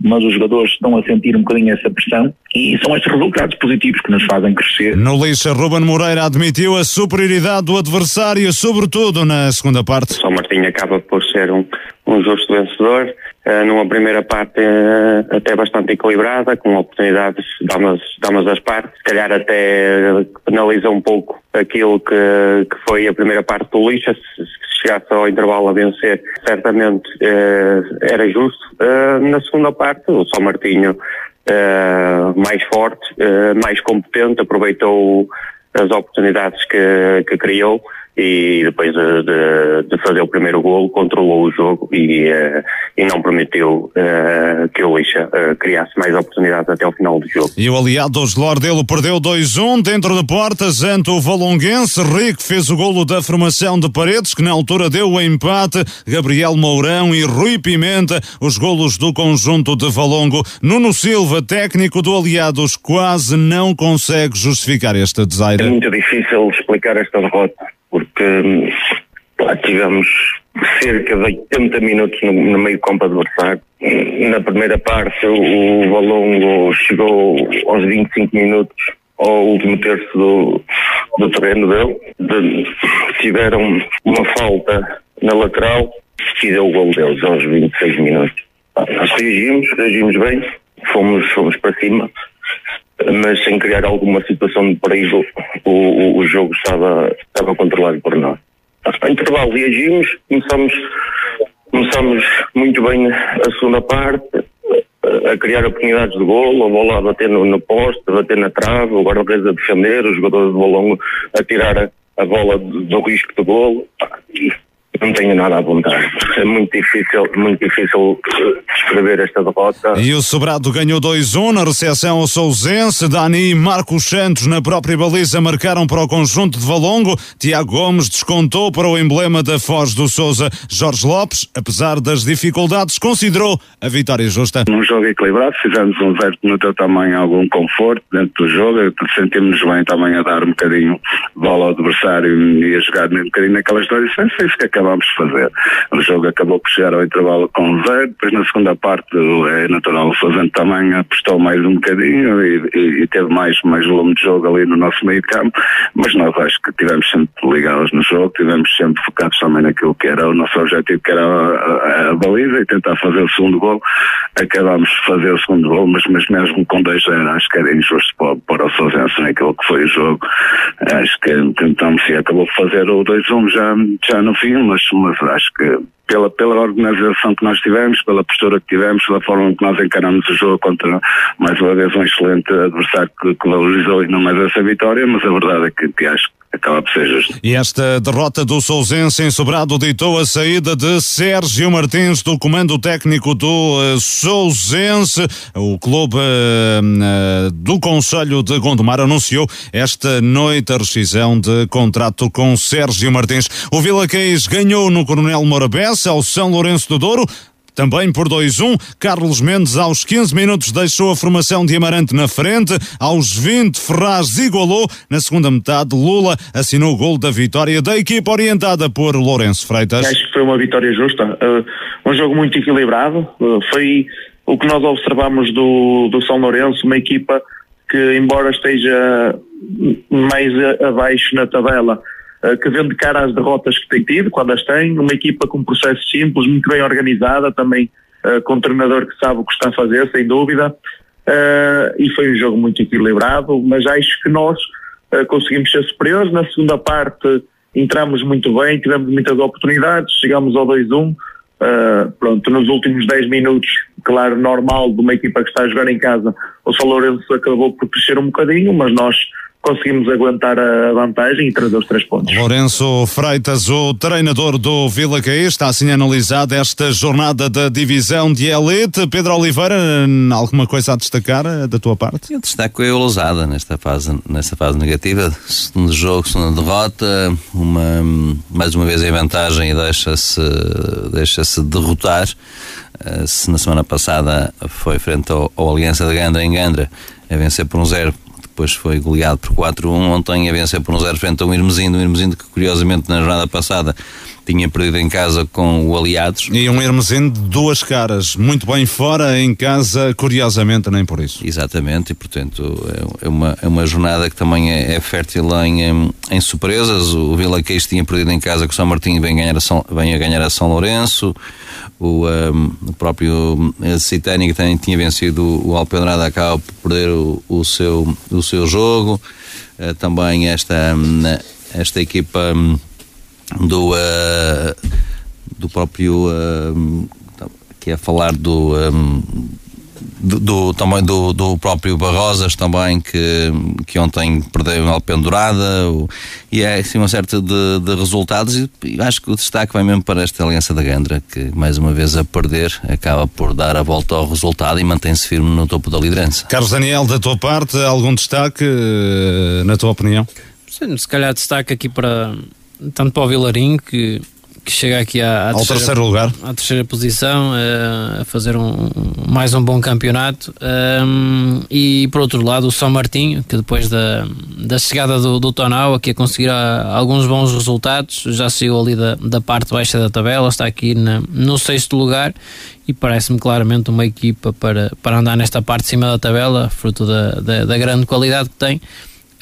mas os jogadores estão a sentir um bocadinho essa pressão e são estes resultados positivos que nos fazem crescer. No Lixa, Ruben Moreira admitiu a superioridade do adversário, sobretudo na segunda parte. São Martinho acaba por ser um, um justo vencedor, uh, numa primeira parte uh, até bastante equilibrada, com oportunidades de ambas, de ambas as partes, se calhar até penaliza um pouco aquilo que, que foi a primeira parte do Lixa, se, se chegasse ao intervalo a vencer, certamente uh, era justo. na segunda parte, o São Martinho mais forte, mais competente, aproveitou as oportunidades que, que criou e depois de, de, de fazer o primeiro golo controlou o jogo e, uh, e não permitiu uh, que o Lixa uh, criasse mais oportunidades até ao final do jogo. E o aliado dos Lordelo perdeu 2-1 dentro de portas ante o Valonguense. Rico fez o golo da formação de Paredes, que na altura deu o empate. Gabriel Mourão e Rui Pimenta, os golos do conjunto de Valongo. Nuno Silva, técnico do Aliados, quase não consegue justificar este desaire. É muito difícil explicar esta derrota porque lá, tivemos cerca de 80 minutos no, no meio campo adversário. Na primeira parte, o, o Valongo chegou aos 25 minutos ao último terço do, do terreno dele. De, tiveram uma falta na lateral e deu o gol deles aos 26 minutos. Nós reagimos, reagimos bem, fomos, fomos para cima, mas sem criar alguma situação de perigo, o, o, o jogo estava, estava controlado por nós. A intervalo reagimos, começamos, começamos muito bem a segunda parte, a criar oportunidades de golo, a bola a bater no, no poste, a bater na trave, o guarda-redes a defender, os jogadores de bolão a tirar a, a bola do, do risco de golo não tenho nada a apontar. É muito difícil, muito difícil descrever esta derrota. E o Sobrado ganhou 2-1 na recepção ao Sousense. Dani e Marcos Santos na própria baliza marcaram para o conjunto de Valongo. Tiago Gomes descontou para o emblema da Foz do Souza. Jorge Lopes, apesar das dificuldades, considerou a vitória justa. Um jogo equilibrado, fizemos um zero no teu tamanho algum conforto dentro do jogo. Sentimos-nos bem também a dar um bocadinho bola ao adversário e a jogar um bocadinho naquela história. Isso foi isso que acabamos de fazer. O jogo acabou por chegar ao intervalo com zero, depois na segunda parte é natural o Fazendo também apostou mais um bocadinho e, e, e, teve mais, mais volume de jogo ali no nosso meio campo, mas nós acho que tivemos sempre ligados no jogo, tivemos sempre focados também naquilo que era o nosso objetivo, que era a, a, a baliza e tentar fazer o segundo gol. Acabámos de fazer o segundo gol, mas, mas mesmo com 2-0 acho que era injusto para, para o Sousense naquilo que foi o jogo. Acho que tentamos e acabou de fazer o 2-1 já, já no fim, mas, mas acho que pela, pela organização que nós tivemos, pela postura que tivemos, pela forma que nós encaramos o jogo contra, mais uma vez, um excelente adversário que, que valorizou e não mais essa vitória, mas a verdade é que, que acho acaba por ser justo. E esta derrota do Sousense em Sobrado ditou a saída de Sérgio Martins do comando técnico do uh, Sousense. O clube uh, do Conselho de Gondomar anunciou esta noite a rescisão de contrato com Sérgio Martins. O Vila Queis ganhou no Coronel Morabessa ao São Lourenço do Douro. Também por 2-1, Carlos Mendes aos 15 minutos deixou a formação de Amarante na frente, aos 20 Ferraz igualou, na segunda metade Lula assinou o gol da vitória da equipa orientada por Lourenço Freitas. Acho que foi uma vitória justa, uh, um jogo muito equilibrado, uh, foi o que nós observamos do, do São Lourenço, uma equipa que embora esteja mais abaixo na tabela, que vende cara às derrotas que tem tido, quando as tem, uma equipa com processos simples, muito bem organizada, também uh, com um treinador que sabe o que está a fazer, sem dúvida, uh, e foi um jogo muito equilibrado, mas acho que nós uh, conseguimos ser superiores, na segunda parte entramos muito bem, tivemos muitas oportunidades, chegamos ao 2-1, pronto, nos últimos 10 minutos, claro, normal de uma equipa que está a jogar em casa, o São Lourenço acabou por crescer um bocadinho, mas nós conseguimos aguentar a vantagem e trazer os três pontos. Lourenço Freitas, o treinador do Vila Caí, está assim analisada esta jornada da divisão de elite. Pedro Oliveira, alguma coisa a destacar eh, da tua parte? Eu destaco a Lousada nesta fase, nesta fase negativa. Segundo jogo, segunda derrota, uma, mais uma vez em vantagem e deixa-se deixa derrotar. Eh, se na semana passada foi frente ao, ao Aliança de Gandra em Gandra, a vencer por um zero depois foi goleado por 4-1. Ontem a vencer por um 0 frente ao Irmezindo, um Irmezindo que curiosamente na jornada passada tinha perdido em casa com o Aliados. E um Hermesinde de duas caras, muito bem fora, em casa, curiosamente, nem por isso. Exatamente, e portanto é, é uma, é uma jornada que também é, é fértil em, em, surpresas. O Vila Queixo tinha perdido em casa com o São Martinho e vem, ganhar a São, vem a ganhar a São Lourenço. O, um, o próprio Citânia que também tinha vencido o Alpedrada acaba por perder o, o, seu, o seu jogo. Uh, também esta, esta equipa hum, do, uh, do próprio uh, que é falar do um, do, do, também do, do próprio Barrosas também que, que ontem perdeu uma pendurada o, e é assim uma certa de, de resultados e, e acho que o destaque vai mesmo para esta Aliança da Gandra que mais uma vez a perder acaba por dar a volta ao resultado e mantém-se firme no topo da liderança. Carlos Daniel, da tua parte, algum destaque eh, na tua opinião? Sim, se calhar destaque aqui para tanto para o Vilarinho que que chega aqui à, à Ao terceira, terceiro lugar. à terceira posição eh, a fazer um, mais um bom campeonato Um, e por outro lado o São Martinho que depois da, da chegada do, do Tonal aqui a conseguir ah, alguns bons resultados já saiu ali da, da parte baixa da tabela está aqui na, no sexto lugar e parece-me claramente uma equipa para, para andar nesta parte de cima da tabela fruto da, da, da grande qualidade que tem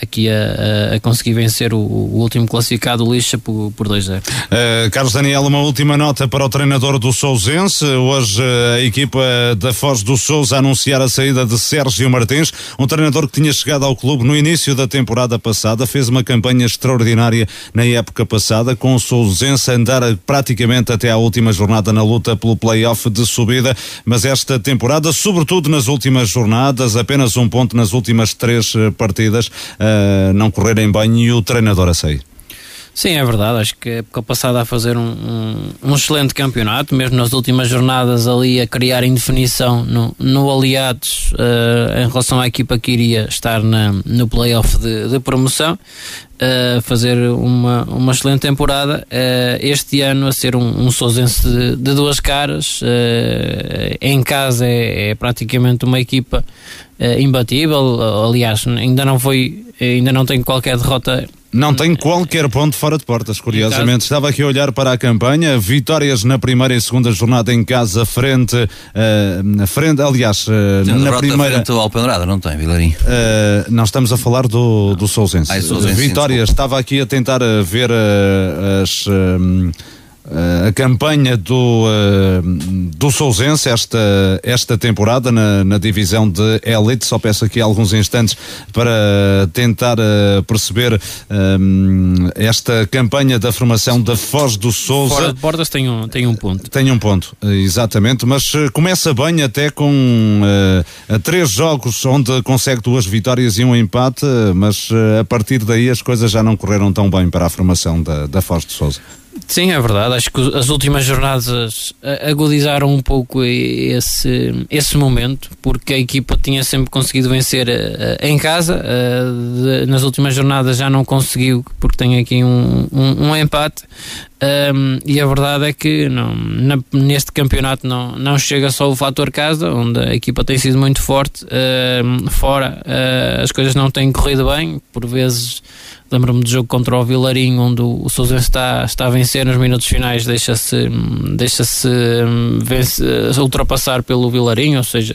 aqui a, a- conseguir vencer o, o último classificado o Lixa por, por 2-0 Uh, Carlos Daniel, uma última nota para o treinador do Sousense. Hoje uh, a equipa da Foz do Sousa anunciar a saída de Sérgio Martins, um treinador que tinha chegado ao clube no início da temporada passada, fez uma campanha extraordinária na época passada, com o Sousense andar praticamente até à última jornada na luta pelo play-off de subida, mas esta temporada, sobretudo nas últimas jornadas, apenas um ponto nas últimas três uh, partidas, uh, não correrem bem e o treinador a sair. Sim, é verdade. Acho que a época passada a fazer um, um, um excelente campeonato, mesmo nas últimas jornadas ali a criar indefinição no, no Aliados eh, em relação à equipa que iria estar na, no playoff de, de promoção. eh, fazer uma, uma excelente temporada. eh, este ano a ser um, um Sousense de, de duas caras. eh, em casa é, é praticamente uma equipa imbatível. Aliás, ainda não foi, ainda não tem qualquer derrota Não tem qualquer ponto fora de portas, curiosamente. Estava aqui a olhar para a campanha, vitórias na primeira e segunda jornada em casa, frente, na frente aliás, Tem na primeira... frente ao Alpendrada, não tem, Vilarinho? Eh, não estamos a falar do, do Sousense. Ah, é Sousense, sim, Vitórias, estava aqui a tentar ver as. A campanha do, eh, do Sousense esta, esta temporada na, na divisão de Elite. Só peço aqui alguns instantes para tentar eh, perceber eh, esta campanha da formação da Foz do Sousa. Fora de portas tem um, tem um ponto. Tem um ponto, eh, exatamente, mas eh, começa bem até com eh, três jogos onde consegue duas vitórias e um empate, eh, mas eh, a partir daí as coisas já não correram tão bem para a formação da, da Foz de Sousa. Sim, é verdade. Acho que as últimas jornadas agudizaram um pouco esse, esse momento, porque a equipa tinha sempre conseguido vencer eh, em casa. eh, nas últimas jornadas já não conseguiu, porque tem aqui um, um, um empate. Um, e a verdade é que não, na- neste campeonato não, não chega só o fator casa, onde a equipa tem sido muito forte. Um, fora, uh, as coisas não têm corrido bem, por vezes. Lembro-me do jogo contra o Vilarinho, onde o Sousense está, está a vencer nos minutos finais, deixa-se deixa ultrapassar pelo Vilarinho, ou seja,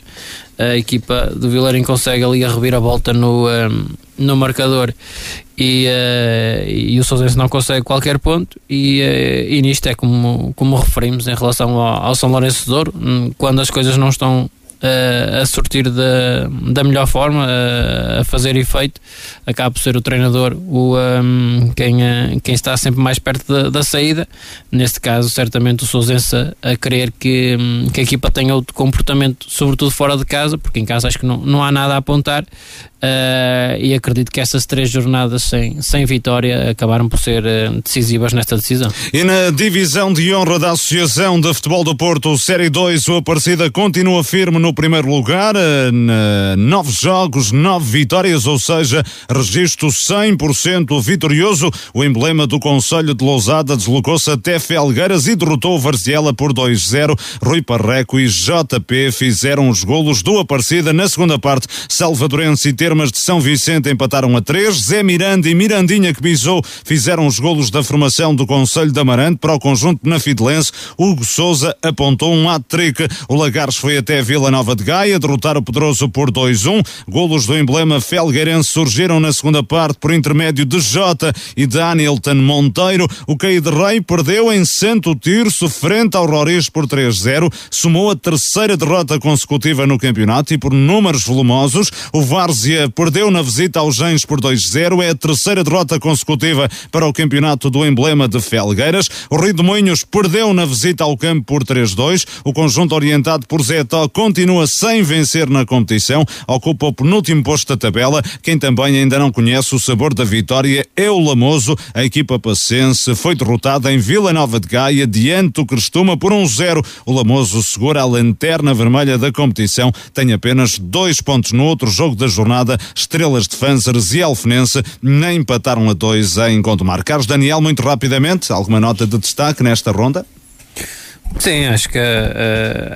a equipa do Vilarinho consegue ali a reviravolta no, um, no marcador. E, uh, e o Sousense não consegue qualquer ponto e, uh, e nisto é como, como referimos em relação ao, ao São Lourenço de Douro, hum, quando as coisas não estão uh, a sortir da, da melhor forma, uh, a fazer efeito, acaba por ser o treinador o, um, quem, uh, quem está sempre mais perto da, da saída. Neste caso, certamente o Sousense a, a querer que, um, que a equipa tenha outro comportamento, sobretudo fora de casa, porque em casa acho que não, não há nada a apontar. Uh, e acredito que essas três jornadas sem, sem vitória acabaram por ser uh, decisivas nesta decisão. E na divisão de honra da Associação de Futebol do Porto, Série 2, o Aparecida continua firme no primeiro lugar, uh, nove jogos, nove vitórias, ou seja, registro 100% vitorioso. O emblema do Conselho de Lousada deslocou-se até Felgueiras e derrotou o Varziela por 2-0. Rui Parreco e JP fizeram os golos do Aparecida na segunda parte. Salvadorense e Termas de São Vicente empataram a 3. Zé Miranda e Mirandinha que bisou fizeram os golos da formação do Conselho de Amarante para o conjunto na Fidelense. Hugo Souza apontou um hat-trick. O Lagares foi até Vila Nova de Gaia derrotar o Pedroso por 2-1. Golos do emblema felgueirense surgiram na segunda parte por intermédio de Jota e de Anilton Monteiro. O Caí de Rei perdeu em Santo Tirso frente ao Roriz por 3-0. Somou a terceira derrota consecutiva no campeonato e por números volumosos. O Várzea perdeu na visita aos Gens por 2-0. É a terceira derrota consecutiva para o campeonato do emblema de Felgueiras. O Rio de Moinhos perdeu na visita ao campo por 3-2. O conjunto orientado por Zé Tó continua sem vencer na competição. Ocupa o penúltimo posto da tabela. Quem também ainda não conhece o sabor da vitória é o Lamoso. A equipa pacense foi derrotada em Vila Nova de Gaia diante do Crestuma por 1-0. O Lamoso segura a lanterna vermelha da competição. Tem apenas dois pontos no outro jogo da jornada. Estrelas de Fanzers e Alfenense nem empataram a dois em Gondomar. Carlos Daniel, muito rapidamente, alguma nota de destaque nesta ronda? Sim, acho que uh,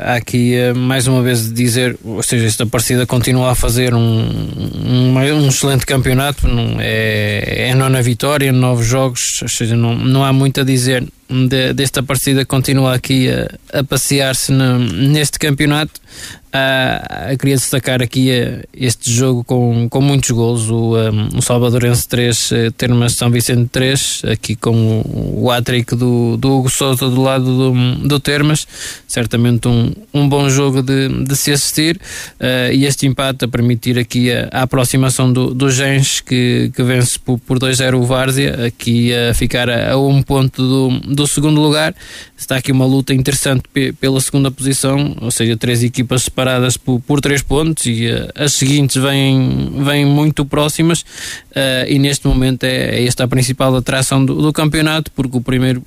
há aqui uh, mais uma vez de dizer, ou seja, esta partida continua a fazer um, um, um excelente campeonato, não, é, é nona vitória, nove jogos, ou seja, não, não há muito a dizer de, desta partida, continua aqui a passear-se neste campeonato. Uh, queria destacar aqui uh, este jogo com, com muitos gols o, um, o Salvadorense 3 uh, Termas São Vicente 3 aqui com o, o hat-trick do, do Hugo Souza do lado do, do Termas. Certamente um, um bom jogo de, de se assistir. Uh, e este empate a permitir aqui a, a aproximação do, do Gens que, que vence por, por 2-0 o Várzea aqui a ficar a, a, um ponto do, do segundo lugar. Está aqui uma luta interessante pela segunda posição ou seja, três equipas separadas por, por três pontos e uh, as seguintes vêm, vêm muito próximas uh, e neste momento é, é, esta a principal atração do, do campeonato porque o primeiro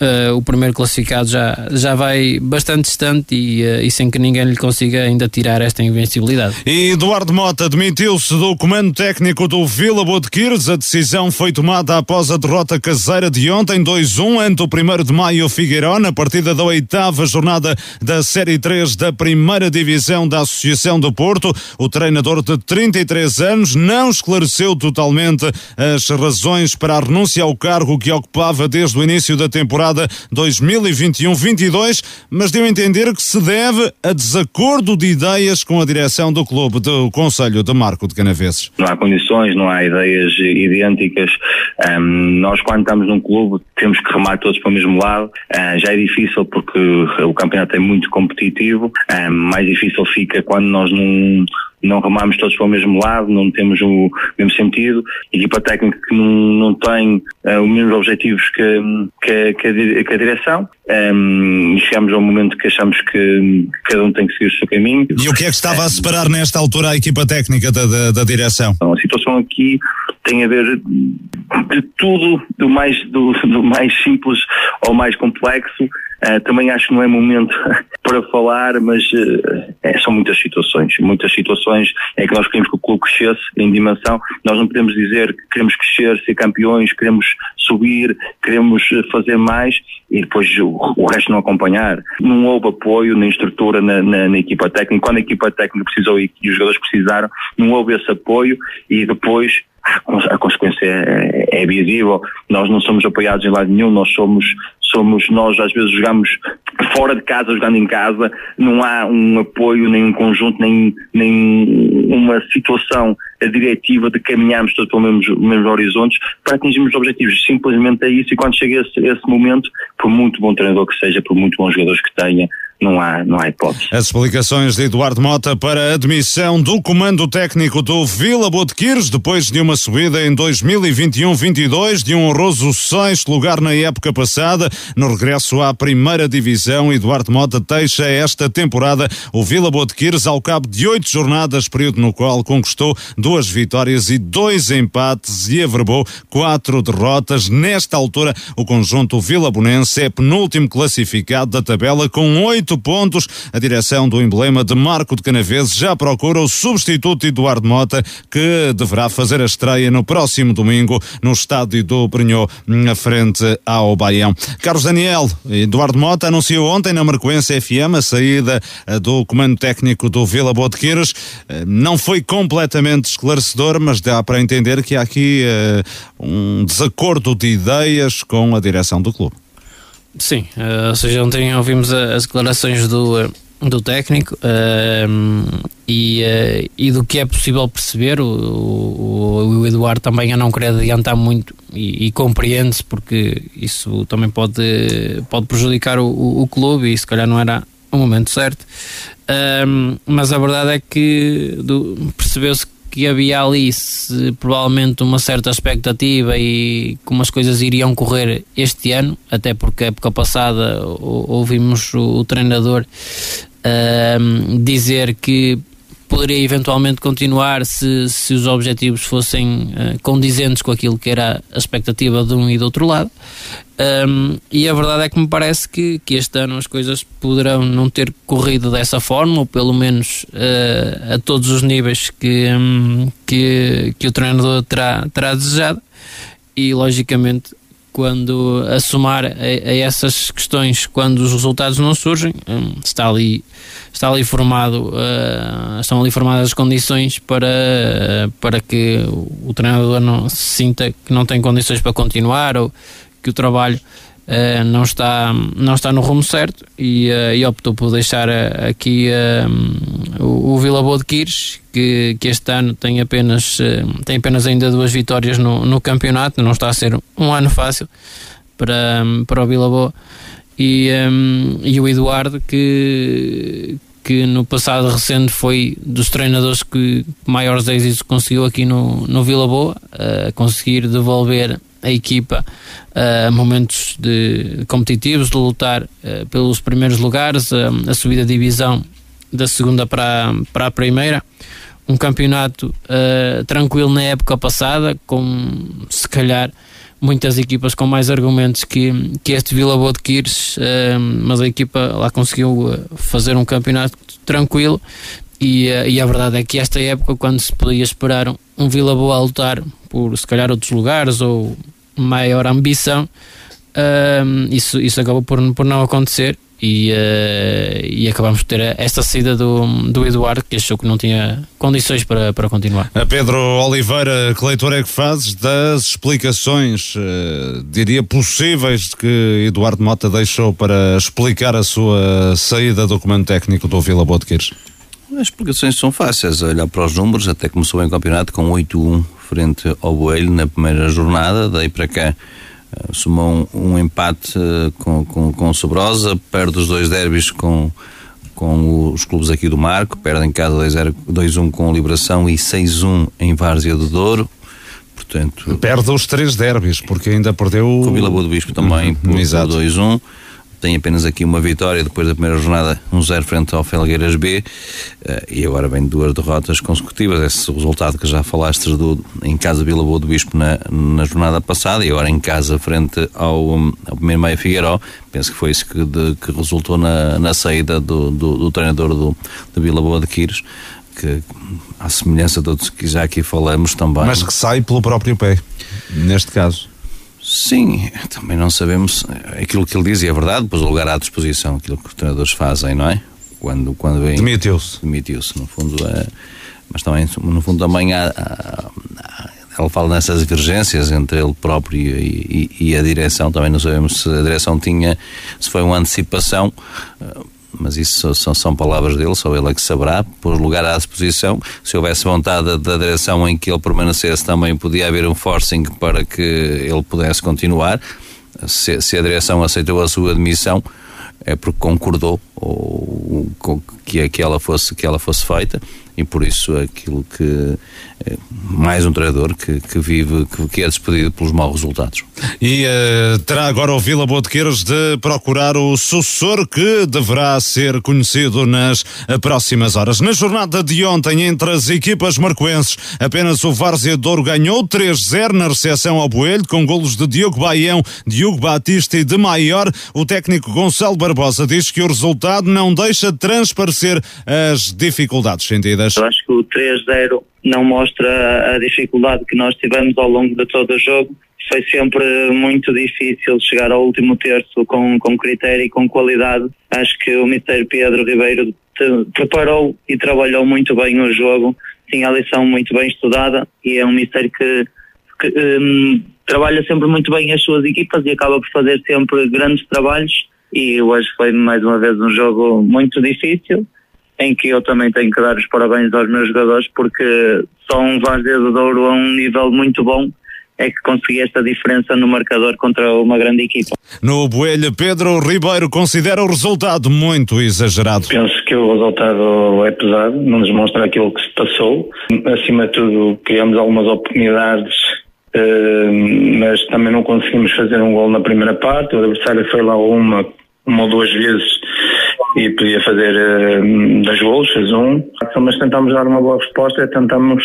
Uh, o primeiro classificado já, já vai bastante distante e, uh, e, sem que ninguém lhe consiga ainda tirar esta invencibilidade. E Eduardo Mota demitiu-se do comando técnico do Vila Botequires. A decisão foi tomada após a derrota caseira de ontem, 2-1, ante o 1 de maio Figueiró, na partida da oitava jornada da Série 3 da primeira divisão da Associação do Porto. O treinador de 33 anos não esclareceu totalmente as razões para a renúncia ao cargo que ocupava desde o início da temporada temporada 2021-22, mas deu a entender que se deve a desacordo de ideias com a direção do clube, do Conselho de Marco de Canaveses. Não há condições, não há ideias idênticas. Um, nós, quando estamos num clube, temos que remar todos para o mesmo lado. Uh, já é difícil porque o campeonato é muito competitivo. Um, mais difícil fica quando nós não não remamos todos para o mesmo lado, não temos o mesmo sentido, equipa técnica que não, não tem uh, os mesmos objetivos que, que, que, a, que a, direção, um, e chegamos ao momento que achamos que cada um tem que seguir o seu caminho. E o que é que estava a separar nesta altura a equipa técnica da, da, da direção? Então, a situação aqui tem a ver de tudo, do mais, do, do mais simples ao mais complexo, Uh, também acho que não é momento para falar, mas uh, é, são muitas situações. Muitas situações é que nós queremos que o clube crescesse em dimensão. Nós não podemos dizer que queremos crescer, ser campeões, queremos subir, queremos fazer mais e depois o, o resto não acompanhar. Não houve apoio nem estrutura na, na, na, equipa técnica. Quando a equipa técnica precisou e os jogadores precisaram, não houve esse apoio e depois a consequência é, é visível. Nós não somos apoiados em lado nenhum, nós somos, somos, nós às vezes jogamos fora de casa, jogando em casa, não há um apoio, nem um conjunto, nem, nem uma situação diretiva de caminharmos todos pelos mesmos, mesmos horizontes para atingirmos os objetivos. Simplesmente é isso e quando chega esse, esse momento, por muito bom treinador que seja, por muito bons jogadores que tenha, não há, não há hipótese. As explicações de Eduardo Mota para a admissão do comando técnico do Vila Botequires depois de uma subida em 2021-22 de um honroso sexto lugar na época passada. No regresso à primeira divisão, Eduardo Mota deixa esta temporada o Vila Botequires ao cabo de oito jornadas, período no qual conquistou duas vitórias e dois empates e averbou quatro derrotas. Nesta altura, o conjunto Vila Bonense é penúltimo classificado da tabela com oito oito pontos. A direção do emblema de Marco de Canaveses já procura o substituto Eduardo Mota, que deverá fazer a estreia no próximo domingo no estádio do Brunhô, na frente ao Baião. Carlos Daniel, Eduardo Mota anunciou ontem na Marcoense FM a saída eh, do comando técnico do Vila Botequeiros. Eh, não foi completamente esclarecedor, mas dá para entender que há aqui uh, um desacordo de ideias com a direção do clube. Sim, uh, ou seja, ontem ouvimos as declarações do, eh, do técnico uh, e, uh, e do que é possível perceber. O, o, o, Eduardo também a não querer adiantar muito e, e compreende-se, porque isso também pode, pode prejudicar o, o, clube e se calhar não era o momento certo. mas a verdade é que percebeu-se que havia ali se, provavelmente uma certa expectativa e como as coisas iriam correr este ano, até porque a época passada ouvimos o, o treinador dizer que poderia eventualmente continuar se, se os objetivos fossem uh, condizentes com aquilo que era a expectativa de um e do outro lado. Um, e a verdade é que me parece que, que este ano as coisas poderão não ter corrido dessa forma, ou pelo menos uh, a todos os níveis que, um, que, que o treinador terá, terá desejado. E logicamente quando a somar a, a, essas questões quando os resultados não surgem hum, está ali está ali formado uh, estão ali formadas as condições para para que o treinador não se sinta que não tem condições para continuar ou que o trabalho Uh, não, está, não está no rumo certo e, uh, e optou por deixar uh, aqui o, o Vila Boa de Quires, que, que este ano tem apenas, tem apenas ainda duas vitórias no, no campeonato, não está a ser um ano fácil para, para o Vila Boa. E, um, e o Eduardo, que, que no passado recente foi dos treinadores que maiores êxitos conseguiu aqui no, no Vila Boa, conseguir devolver a equipa a uh, momentos de competitivos, de lutar uh, pelos primeiros lugares, uh, a subida de divisão da segunda para, para a primeira. Um campeonato tranquilo na época passada, com se calhar muitas equipas com mais argumentos que, que este Vila Boa de Quires, mas a equipa lá conseguiu fazer um campeonato tranquilo e, e, a verdade é que esta época, quando se podia esperar um Vila Boa a lutar por se calhar outros lugares ou maior ambição, uh, isso, isso acabou por, por não acontecer e, uh, e acabamos por ter esta saída do, do Eduardo que achou que não tinha condições para, para continuar. A Pedro Oliveira, que leitor é que fazes das explicações, uh, diria possíveis, que Eduardo Mota deixou para explicar a sua saída do comando técnico do Vila Boa de Quires? As explicações são fáceis, olhar para os números, até começou em campeonato com 8-1 frente ao Boelho na primeira jornada, daí para cá uh, somou um, um empate uh, com, com, com o Sobrosa, perde os dois derbys com, com os clubes aqui do Marco, perde em casa 2-1 com Liberação e 6-1 em Várzea do Douro. Portanto, perde os três derbys, porque ainda perdeu. Com o Vila Boa do Bispo também, uhum, por, por 2-1 tem apenas aqui uma vitória depois da primeira jornada, 1-0 um frente ao Felgueiras B, uh, e agora vem duas derrotas consecutivas. Esse resultado que já falaste do, em casa Vila Boa do Bispo na, na jornada passada, e agora em casa frente ao, ao primeiro Maia Figueiró. Penso que foi isso que, de, que resultou na, na saída do, do, do treinador do, do Vila Boa de Quires que à semelhança de outros que já aqui falamos também. Mas que sai pelo próprio pé, neste caso. Sim, também não sabemos aquilo que ele diz e é verdade, pois o lugar à disposição, aquilo que os treinadores fazem, não é? Quando, quando vem. Demitiu-se. Demitiu-se, no fundo. É, mas também, no fundo, também há, há, há, ele fala nessas divergências entre ele próprio e, e, e, a direção. Também não sabemos se a direção tinha, se foi uma antecipação mas isso são, são palavras dele, só ele é que saberá, por lugar à disposição. Se houvesse vontade da direção em que ele permanecesse, também podia haver um forcing para que ele pudesse continuar. Se, se a direção aceitou a sua admissão, é porque concordou ou, com que, que, ela fosse, que ela fosse feita e por isso aquilo que é, mais um treinador que, que vive, que, que, é despedido pelos maus resultados. E uh, terá agora o Vila Botequeiros de procurar o sucessor que deverá ser conhecido nas eh, próximas horas. Na jornada de ontem, entre as equipas marcoenses, apenas o Várzea Douro ganhou 3-0 na recepção ao Boelho, com golos de Diogo Baião, Diogo Batista e de Maior. O técnico Gonçalo Barbosa diz que o resultado não deixa de transparecer as dificuldades sentidas. Eu acho que o 3-0 não mostra a dificuldade que nós tivemos ao longo de todo o jogo. Foi sempre muito difícil chegar ao último terço com, com critério e com qualidade. Acho que o Mr. Pedro Ribeiro preparou e trabalhou muito bem o jogo. Tinha a lição muito bem estudada e é um Mister que, que um, trabalha sempre muito bem as suas equipas e acaba por fazer sempre grandes trabalhos. E hoje foi mais uma vez um jogo muito difícil em que eu também tenho que dar os parabéns aos meus jogadores porque são Várzea do Douro a um nível muito bom é que consegui esta diferença no marcador contra uma grande equipa. No Boelho, Pedro Ribeiro considera o resultado muito exagerado. Penso que o resultado é pesado, não nos mostra aquilo que se passou. Acima de tudo, criamos algumas oportunidades, eh, mas também não conseguimos fazer um gol na primeira parte. O adversário foi lá uma, uma ou duas vezes e podia fazer uh, dois golos, fez um, mas tentámos dar uma boa resposta, tentamos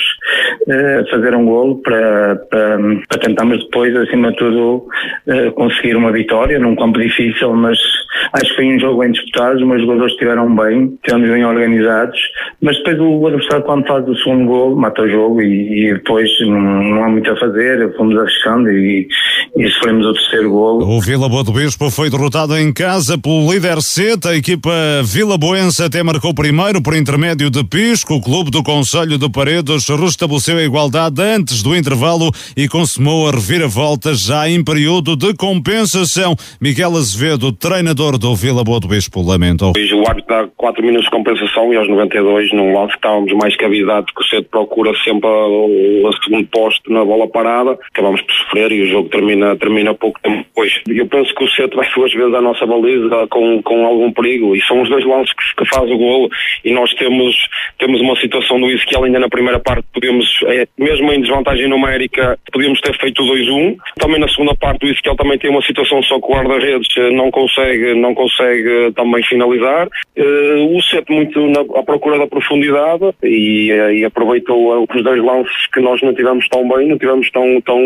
uh, fazer um golo para, para, para tentarmos depois, acima de tudo, uh, conseguir uma vitória num campo difícil, mas acho que foi um jogo bem disputado, os meus jogadores estiveram bem, estivemos bem organizados, mas depois o adversário quando faz o segundo golo, mata o jogo e, e depois não, não, há muito a fazer, fomos arriscando e, e sofremos o terceiro golo. O Vila Boa do Bispo foi derrotado em casa pelo líder Seta, a equipa Vila Boense até marcou primeiro por intermédio de Pisco. O clube do Conselho de Paredes restabeleceu a igualdade antes do intervalo e consumou a reviravolta já em período de compensação. Miguel Azevedo, treinador do Vila Boa do Bispo, lamentou. O árbitro dá 4 minutos de compensação e aos 92, num lance que estávamos mais que avisados que o Cedo procura sempre o segundo posto na bola parada, acabamos por sofrer e o jogo termina, termina pouco tempo depois. Eu penso que o Cedo vai duas vezes à nossa baliza com, com algum perigo e são os dois lances que, que faz o golo e nós temos, temos uma situação do Ezequiel ainda na primeira parte, podemos, é, mesmo em desvantagem numérica, podíamos ter feito o 2-1. Também na segunda parte o Ezequiel também tem uma situação só que o guarda-redes eh, não consegue, não consegue eh, também finalizar. Uh, o Sete muito na, à procura da profundidade e, e aproveitou os dois lances que nós não tivemos tão bem, não tivemos tão, tão,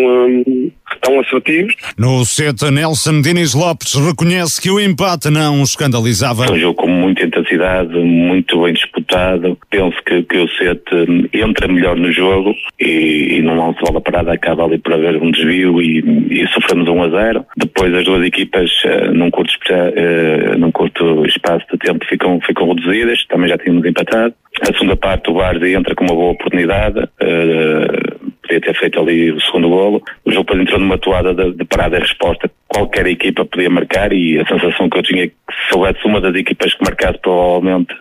tão assertivos. No Sete, Nelson Diniz Lopes reconhece que o empate não o escandalizava. Um jogo com muita intensidade, muito bem disputado. Penso que, que o Sete entra melhor no jogo e, e num lance de bola parada acaba ali por haver um desvio e, e sofremos um a 0. Depois as duas equipas, uh, num, curto, uh, num curto espaço de tempo, ficam, ficam reduzidas. Também já tínhamos empatado. A segunda parte, o Bardi entra com uma boa oportunidade. Uh, podia ter feito ali o segundo golo. O jogo depois entrou numa toada de, de parada e resposta. Qualquer equipa podia marcar e a sensação que eu tinha é que se houvesse uma das equipas que marcasse, provavelmente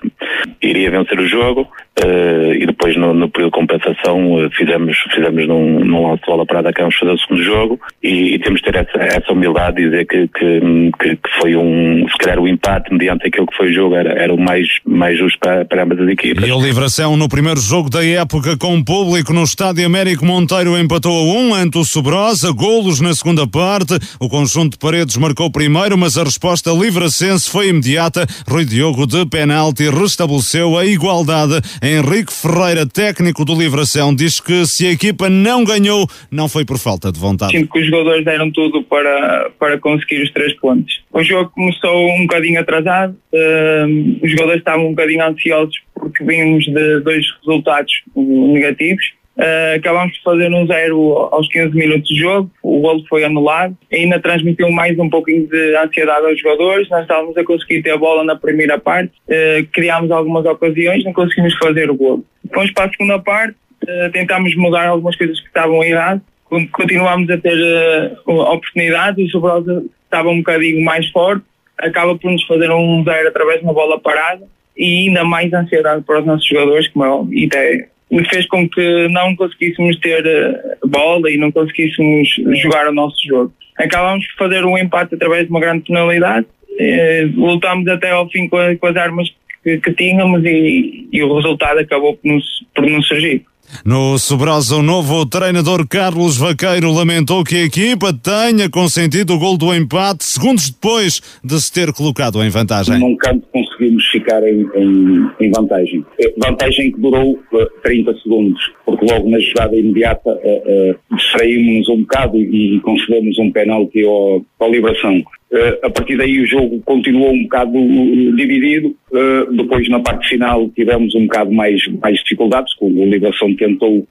iria vencer o jogo. Uh, e depois no, no, período de compensação uh, fizemos, fizemos num, num lance de bola parada acabamos de fazer o segundo jogo e, e, temos de ter essa, essa humildade de dizer que, que, que, que, foi um, se calhar o empate mediante aquilo que foi o jogo era, era o mais, mais justo para, para ambas as equipas. E o Livração no primeiro jogo da época com o público no Estádio Américo Monteiro empatou a um ante o Sobrosa, golos na segunda parte, o conjunto de Paredes marcou primeiro, mas a resposta livracense foi imediata, Rui Diogo de penalti restabeleceu a igualdade Henrique Ferreira, técnico do Livração, diz que se a equipa não ganhou, não foi por falta de vontade. Sinto que os jogadores deram tudo para, para conseguir os três pontos. O jogo começou um bocadinho atrasado, uh, os jogadores estavam um bocadinho ansiosos porque vínhamos de dois resultados negativos. Uh, acabámos de fazer um zero aos 15 minutos de jogo, o golo foi anulado, ainda transmitiu mais um pouquinho de ansiedade aos jogadores, nós estávamos a conseguir ter a bola na primeira parte, uh, criámos algumas ocasiões, não conseguimos fazer o golo. Fomos para a segunda parte, uh, tentámos mudar algumas coisas que estavam erradas, continuámos a ter oportunidades, o Sobrosa estava um bocadinho mais forte, acaba por nos fazer um zero através de uma bola parada, e ainda mais ansiedade para os nossos jogadores, como é e até me fez com que não conseguíssemos ter eh, bola e não conseguíssemos jogar o nosso jogo. Acabámos por fazer um empate através de uma grande penalidade, eh, lutámos até ao fim com, as armas que tínhamos e, e, o resultado acabou por nos, por nos surgir. No Sobrosa, o novo treinador Carlos Vaqueiro lamentou que a equipa tenha consentido o gol do empate segundos depois de se ter colocado em vantagem. Num canto conseguimos ficar em, em, em vantagem. Eh, vantagem que durou uh, 30 segundos, porque logo na jogada imediata uh, uh, distraímos-nos um bocado e, e concedemos um penalti ao, ao Liberação. Uh, a partir daí o jogo continuou um bocado uh, dividido. Uh, depois na parte final tivemos um bocado mais, mais dificuldades, o Ligação tentou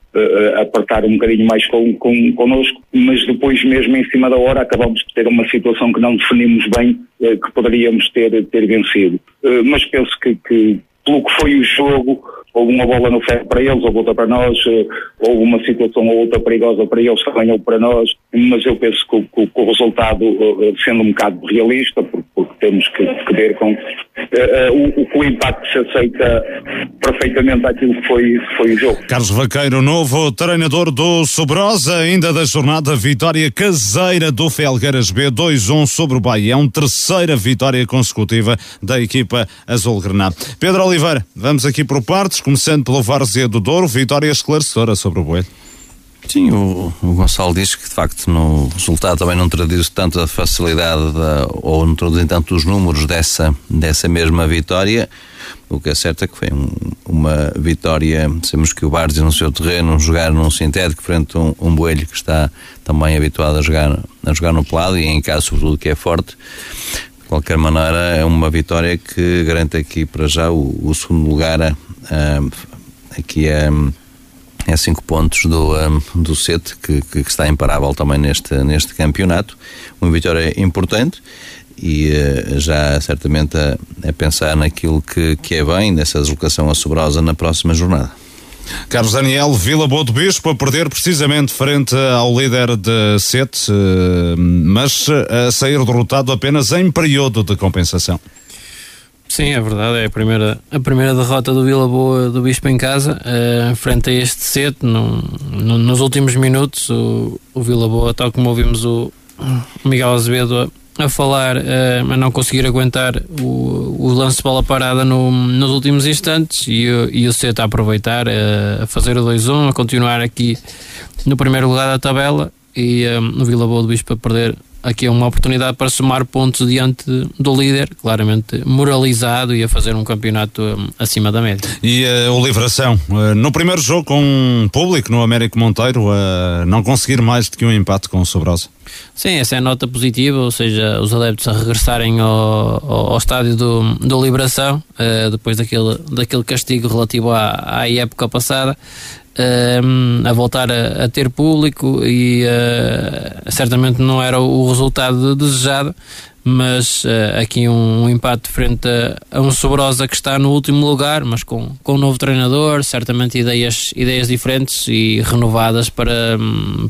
apertar um bocadinho mais com, com, connosco, mas depois mesmo em cima da hora acabamos de ter uma situação que não definimos bem, que poderíamos ter, ter vencido. mas penso que, que pelo que foi o jogo, houve uma bola no ferro para eles, houve outra para nós, eh, houve uma situação ou outra perigosa para eles, também houve para nós, mas eu penso que, que, o resultado, eh, sendo um bocado realista, porque, temos que, que ver com uh, uh, o, o impacto se aceita perfeitamente aquilo que foi, foi o jogo. Carlos Vaqueiro, novo treinador do Sobrosa, ainda da jornada, vitória caseira do Felgueiras B, 2-1 sobre o Baião, terceira vitória consecutiva da equipa azul-granada. Pedro Oliveira, vamos aqui por partes, começando pelo Várzea do Douro, vitória esclarecedora sobre o Boelho. Sim, o, o, Gonçalo diz que de facto no resultado também não traduz tanto a facilidade da, ou não traduzem tanto os números dessa, dessa mesma vitória. O que é certo é que foi um, uma vitória, sabemos que o Várzea no seu terreno, jogar num sintético frente a um, um Boelho que está também habituado a jogar, a jogar no pelado e em casa sobretudo que é forte. Qualquer maneira é uma vitória que garante aqui para já o, o segundo lugar a, a, aqui a cinco pontos do, um, do CET, que, que, está imparável também neste, neste campeonato. Uma vitória importante e uh, já certamente a, a, pensar naquilo que, que é bem nessa deslocação a Sobrosa na próxima jornada. Carlos Daniel, Vila Boa do Bispo a perder precisamente frente ao líder de Sete, uh, mas a sair derrotado apenas em período de compensação. Sim, é verdade. É a primeira, a primeira derrota do Vila Boa do Bispo em casa, uh, frente a este set. No, no, nos últimos minutos, o, o Vila Boa, tal como ouvimos o, o Miguel Azevedo a, falar, uh, a não conseguir aguentar o, o lance de bola parada no, nos últimos instantes e, e o set a aproveitar, uh, a fazer o 2-1, a continuar aqui no primeiro lugar da tabela e um, o Vila Boa do Bispo a perder aqui é uma oportunidade para somar pontos diante do líder, claramente moralizado e a fazer um campeonato um, acima da média. E uh, o Livração, uh, no primeiro jogo com um público no Américo Monteiro, uh, não conseguir mais do que um empate com o Sobrosa? Sim, essa é a nota positiva, ou seja, os adeptos a regressarem ao, ao, ao estádio do, do Liberação, depois daquele, daquele castigo relativo à, à época passada, uh, a voltar a, a, ter público e uh, certamente não era o resultado desejado, mas uh, aqui um, um, empate frente a, a, um Sobrosa que está no último lugar, mas com, com um novo treinador, certamente ideias, ideias diferentes e renovadas para,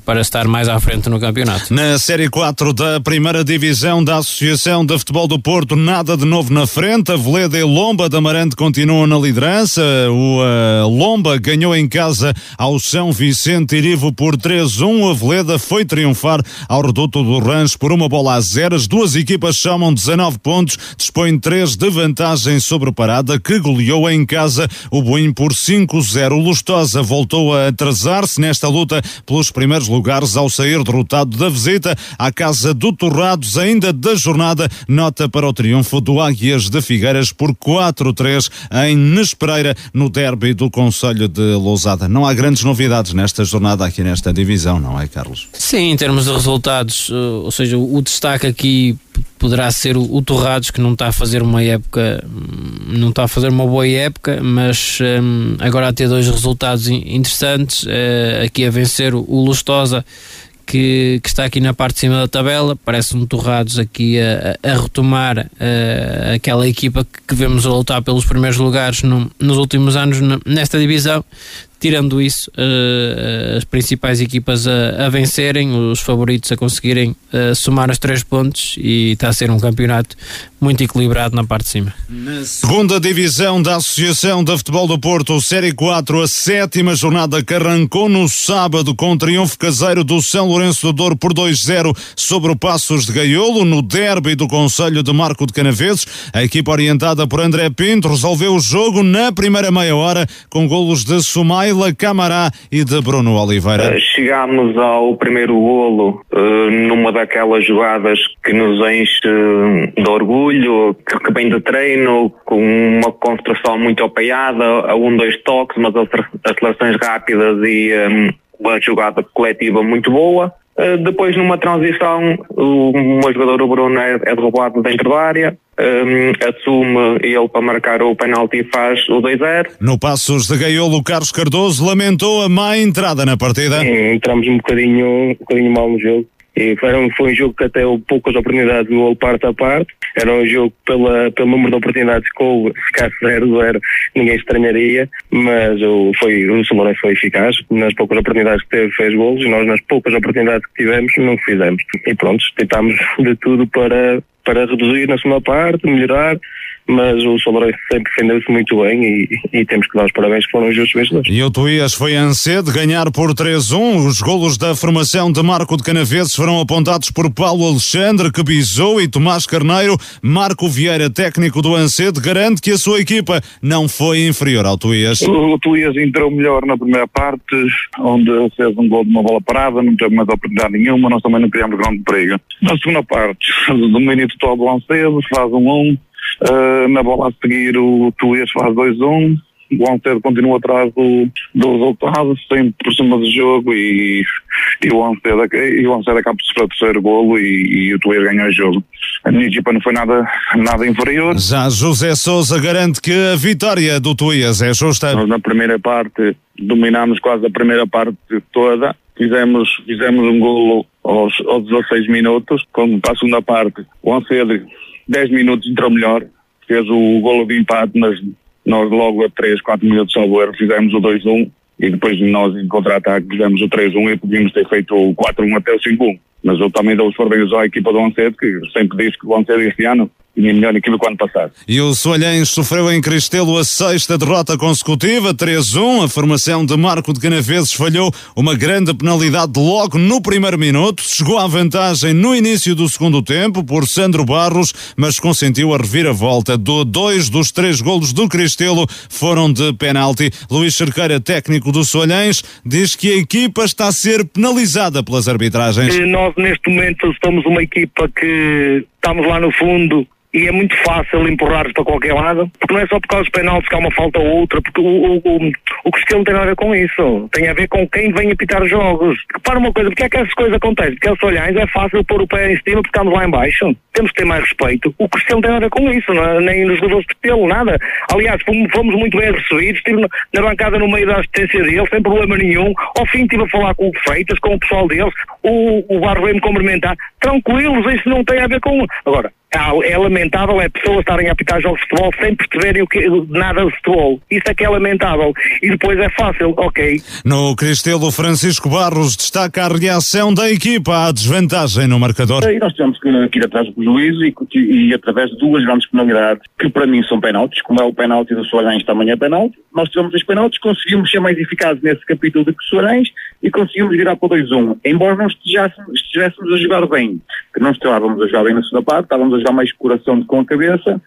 para estar mais à frente no campeonato. Na Série 4 da primeira divisão da Associação de Futebol do Porto, nada de novo na frente, a Veleda e Lomba da Amarante continuam na liderança, o uh, Lomba ganhou em casa ao São Vicente Irivo por 3-1, a Veleda foi triunfar ao Reduto do Rancho por uma bola a zero, as duas equipas equipas somam 19 pontos, dispõem 3 de vantagem sobre o Parada, que goleou em casa o Boim por 5-0. Lustosa voltou a atrasar-se nesta luta pelos primeiros lugares ao sair derrotado da visita à casa do Torrados, ainda da jornada, nota para o triunfo do Águias de Figueiras por 4-3 em Nespereira, no derby do Conselho de Lousada. Não há grandes novidades nesta jornada aqui nesta divisão, não é, Carlos? Sim, em termos de resultados, eh, ou seja, o destaque aqui poderá ser o, o Torrados que não está a fazer uma época não está a fazer uma boa época mas um, agora a ter dois resultados interessantes uh, aqui a vencer o, o Lustosa que, que, está aqui na parte de cima da tabela, parece-me Torrados aqui a, a retomar uh, aquela equipa que, que, vemos a lutar pelos primeiros lugares no, nos últimos anos nesta divisão, tirando isso, uh, as principais equipas a, a, vencerem, os favoritos a conseguirem uh, somar os três pontos e está a ser um campeonato muito equilibrado na parte de cima. Na segunda divisão da Associação de Futebol do Porto, Série 4, a sétima jornada que arrancou no sábado com triunfo caseiro do São Lourenço do Douro por 2-0 sobre o Passos de Gaiolo, no derby do Conselho de Marco de Canaveses. A equipa orientada por André Pinto resolveu o jogo na primeira meia hora com golos de Sumaila Camará e de Bruno Oliveira. Eh, chegámos ao primeiro golo uh, numa daquelas jogadas que nos enche de orgulho que, vem de treino, com uma construção muito apoiada, a um, dois toques, mas acelerações rápidas e um, uma jogada coletiva muito boa. Depois, numa transição, o meu jogador, o Bruno, é, é derrubado dentro da área. Um, assume ele para marcar o penalti e faz o 2-0. No Passos de Gaiolo, Carlos Cardoso lamentou a má entrada na partida. Sim, entramos um bocadinho, um bocadinho mal no jogo E foi um, foi um jogo que até houve poucas oportunidades de gol parte a parte. Era um jogo pela, pelo número de oportunidades que houve, se ficasse 0-0, ninguém estranharia, mas o, foi, o Salonense foi eficaz. Nas poucas oportunidades que teve, fez golos, e nós, nas poucas oportunidades que tivemos, não fizemos. E pronto, tentámos de tudo para, para reduzir na segunda parte, melhorar mas o Solarense sempre defendeu-se muito bem e, e, temos que dar os parabéns que foram os justos vencedores. E o Tuías foi Ancede ganhar por 3-1. Os golos da formação de Marco de Canaveses foram apontados por Paulo Alexandre, que bisou, e Tomás Carneiro. Marco Vieira, técnico do Ancede, garante que a sua equipa não foi inferior ao Tuías. O, o Tuías entrou melhor na primeira parte, onde fez um gol de uma bola parada, não teve mais oportunidade nenhuma, nós também não criamos grande perigo. Na segunda parte, domínio total do Ancede, faz um 1, Uh, na bola a seguir o Tuías faz 2-1. O Alcedo continua atrás do, do resultado, sempre por cima do jogo e, e o Alcedo acaba por sofrer o terceiro golo e, e o Tuías ganhou o jogo. A minha equipa não foi nada, nada inferior. Já José Souza garante que a vitória do Tuías é justa. Nós na primeira parte dominámos quase a primeira parte toda. Fizemos, fizemos um golo aos, aos 16 minutos, quando para a segunda parte o Ancedo 10 minutos entrou melhor, fez o golo de empate, mas nós logo a 3, 4 minutos ao erro fizemos o 2-1 e depois nós em contra-ataque fizemos o 3-1 e podíamos ter feito o 4-1 até o 5-1. Mas eu também dou os parabéns à equipa do Ancedo, que sempre disse que o Ancedo este ano tinha melhor equipa que o ano passado. E o Soalhães sofreu em Cristelo a sexta derrota consecutiva, 3-1. A formação de Marco de Canaveses falhou uma grande penalidade logo no primeiro minuto. Chegou à vantagem no início do segundo tempo por Sandro Barros, mas consentiu a reviravolta. Do dois dos três golos do Cristelo foram de penalti. Luís Cerqueira, técnico do Soalhães, diz que a equipa está a ser penalizada pelas arbitragens. Nós, neste momento, somos uma equipa que estamos lá no fundo e é muito fácil empurrar para qualquer lado, porque não é só por causa dos penaltis que há uma falta ou outra, porque o, o, o, o Cristiano tem nada a ver com isso. Tem a ver com quem vem apitar os jogos. Repara uma coisa, porque é que essas coisas acontecem? Porque aos olhais é fácil pôr o pé em cima porque estamos lá em baixo. Temos que ter mais respeito. O Cristiano tem nada a ver com isso, é? nem nos jogadores de pelo, nada. Aliás, fomos, fomos muito bem recebidos, estive na bancada no meio da assistência deles, sem problema nenhum. Ao fim estive a falar com o Freitas, com o pessoal deles, o, o Barro veio-me cumprimentar. Tranquilos, isso não tem a ver com... Agora, é lamentável é pessoas estarem a apitar jogos de futebol sem perceberem o que, nada de futebol. Isso é que é lamentável. E depois é fácil, ok. No Cristelo, Francisco Barros destaca a reação da equipa à desvantagem no marcador. E nós tivemos que ir atrás do juiz e, e, através de duas grandes penalidades, que para mim são penaltis, como é o penalti do Soares também é penalti, nós tivemos os penaltis, conseguimos ser mais eficazes nesse capítulo de Soares e conseguimos virar para 2-1. Embora não estivéssemos, a jogar bem, que não estávamos a jogar bem na segunda parte, estávamos a jogar mais coração com a cabeça,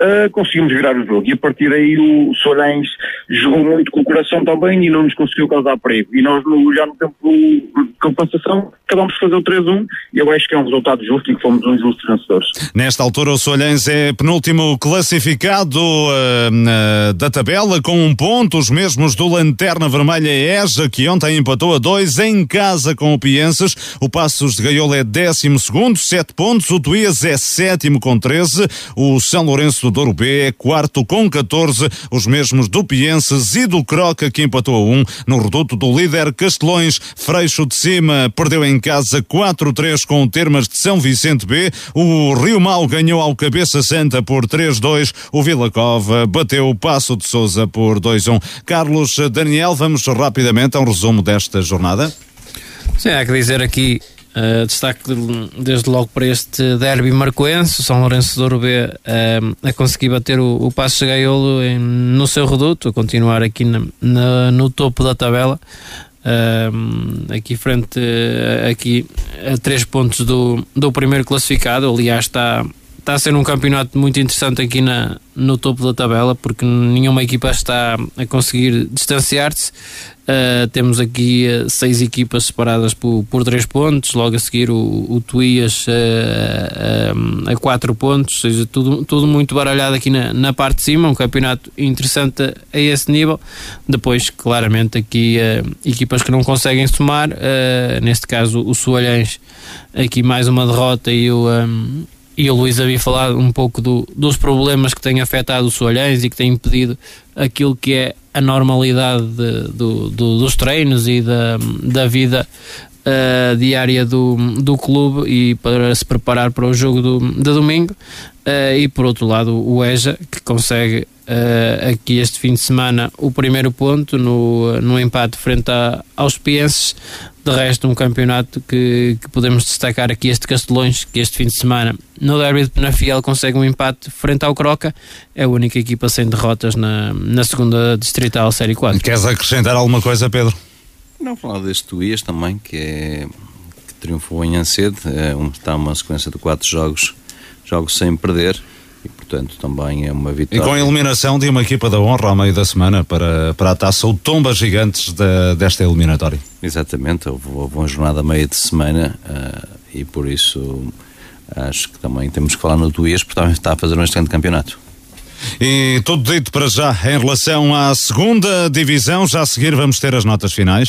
uh, conseguimos virar o jogo. E a partir daí o Soares jogou muito com o coração também e não nos conseguiu causar perigo. E nós, no, já no tempo de compensação, acabamos de fazer o 3-1 e eu acho que é um resultado justo e que fomos uns justos vencedores. Nesta altura, o Solhães é penúltimo classificado uh, da tabela com um ponto, os mesmos do Lanterna Vermelha EJA, que ontem empatou a dois em casa com o Pienses. O Passos de Gaiola é décimo segundo, sete pontos. O Tuías é sétimo com 13. O São Lourenço do Douro B é quarto com 14. Os mesmos do Pienses e do Croca, que empatou a um. No reduto do líder Castelões, Freixo de Cima perdeu em casa 4-3 com o Termas de São Vicente B. O Rio Mau ganhou ao Cabeça Santa por 3-2. O Vila Cova bateu o Passo de Souza por 2-1. Carlos Daniel, vamos rapidamente a um resumo desta jornada. Sim, há que dizer aqui Uh, destaque desde logo para este derby marcoense, São Lourenço de Ouro B uh, a conseguir bater o, o Passo de Gaiolo em, no seu reduto, a continuar aqui na, na, no topo da tabela. Uh, aqui frente aqui a três pontos do, do primeiro classificado aliás está, está a ser um campeonato muito interessante aqui na, no topo da tabela porque nenhuma equipa está a conseguir distanciar-se Uh, temos aqui uh, seis equipas separadas por, por três pontos, logo a seguir o, o Tuías uh, a quatro pontos, ou seja, tudo, tudo muito baralhado aqui na, na parte de cima, um campeonato interessante a, esse nível. Depois, claramente, aqui equipas que não conseguem somar, neste caso o Soalhães, aqui mais uma derrota e o. Um, e o Luís havia falado um pouco do, dos problemas que têm afetado os Soalhães e que têm impedido aquilo que é a normalidade de, do, do, dos treinos e da, da vida uh, diária do, do clube e para se preparar para o jogo do, de domingo. Uh, e por outro lado, o EJA, que consegue uh, aqui este fim de semana o primeiro ponto no, no empate frente a, aos Pienses. De resto, um campeonato que, que, podemos destacar aqui este Castelões, que este fim de semana no derby de Penafiel consegue um empate frente ao Croca. É a única equipa sem derrotas na, na segunda distrital Série 4. Queres acrescentar alguma coisa, Pedro? Não, falar deste Tuías também, que, é, que triunfou em Ancedo. É, está uma sequência de quatro jogos, jogos sem perder portanto também é uma vitória. E com a eliminação de uma equipa da honra ao meio da semana para, para a taça, ou tombas gigantes de, desta eliminatória. Exatamente, houve, houve uma jornada meia de semana uh, e por isso acho que também temos que falar no Tuías, porque também está a fazer um excelente campeonato. E tudo dito para já em relação à segunda divisão, já a seguir vamos ter as notas finais.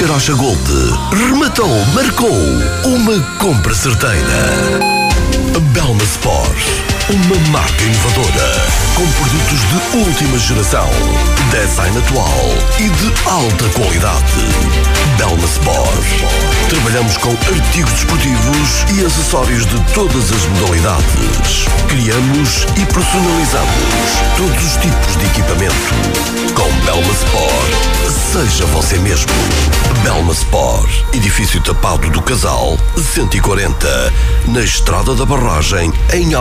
Gold, rematou, marcou uma compra certeira. Belma Sport, uma marca inovadora, com produtos de última geração, design atual e de alta qualidade. Belma Sport. Trabalhamos com artigos desportivos e acessórios de todas as modalidades. Criamos e personalizamos todos os tipos de equipamento. Com Belma Sport, seja você mesmo. Belma Sport, edifício tapado do Casal, 140, na Estrada da Barragem, em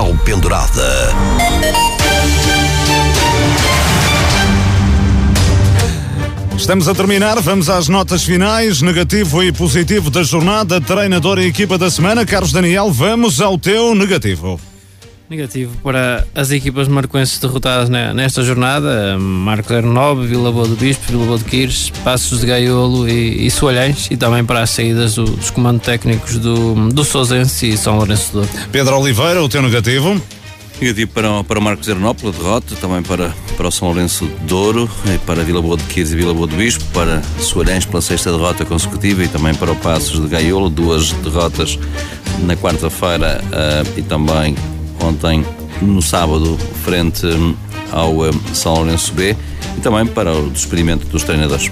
Alpendurada. Estamos a terminar, vamos às notas finais, negativo e positivo da jornada, treinador e equipa da semana. Carlos Daniel, vamos ao teu negativo. Negativo para as equipas marcoenses derrotadas nesta jornada, Marco 09, Vila Boa do Bispo, Vila Boa de Quires, Passos de Gaiolo e, e Soalhães e também para as saídas do, dos comandos técnicos do, do Sousense e São Lourenço do Pedro Oliveira, o teu negativo? Negativo para, para o Marcos Zernópolis, derrota, também para, para o São Lourenço de Douro, para Vila Boa de Quires e Vila Boa do Bispo, para Soarense pela sexta derrota consecutiva e também para o Passos de Gaiolo, duas derrotas na quarta-feira uh, e também ontem no sábado frente ao São Lourenço B e também para o despedimento dos treinadores.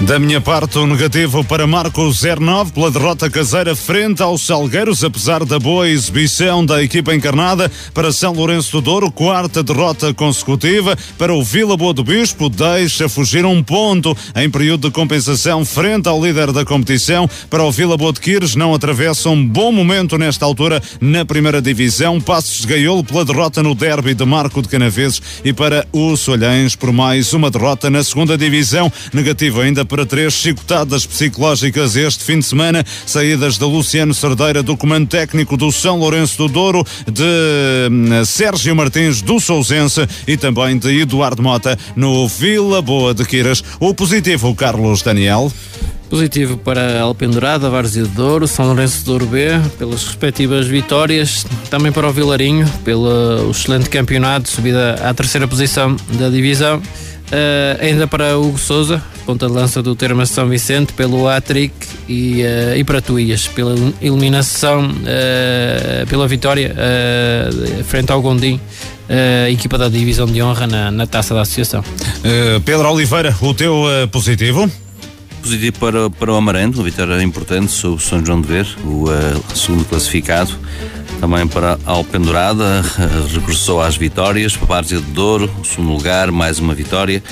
Da minha parte, um negativo para Marco 09 pela derrota caseira frente aos Salgueiros, apesar da boa exibição da equipa encarnada para São Lourenço do Douro, quarta derrota consecutiva para o Vila Boa do Bispo, deixa fugir um ponto em período de compensação frente ao líder da competição. Para o Vila Boa de Quires, não atravessa um bom momento nesta altura na primeira divisão. Passos de Gaiolo pela derrota no derby de Marco de Canaveses e para o Solhães por mais uma derrota na segunda divisão. Negativo ainda para três chicotadas psicológicas este fim de semana, saídas de Luciano Cerdeira do comando técnico do São Lourenço do Douro, de hum, Sérgio Martins do Sousense e também de Eduardo Mota no Vila Boa de Quiras. O positivo, Carlos Daniel. Positivo para Alpendurada, Várzea de Douro, São Lourenço de Douro B, pelas respectivas vitórias, também para o Vilarinho, pelo excelente campeonato, subida à terceira posição da divisão. Uh, ainda para Hugo Souza, ponta de lança do Termas de São Vicente, pelo Atric e, uh, e para Tuías, pela eliminação, uh, pela vitória frente ao Gondim, equipa da divisão de honra na, na taça da associação. Pedro Oliveira, o teu positivo? Positivo para, para o Amarante, uma vitória importante sobre o São João de Ver, o segundo classificado também para a Alpendurada, regressou às vitórias, para a Várzea de Douro, o segundo lugar, mais uma vitória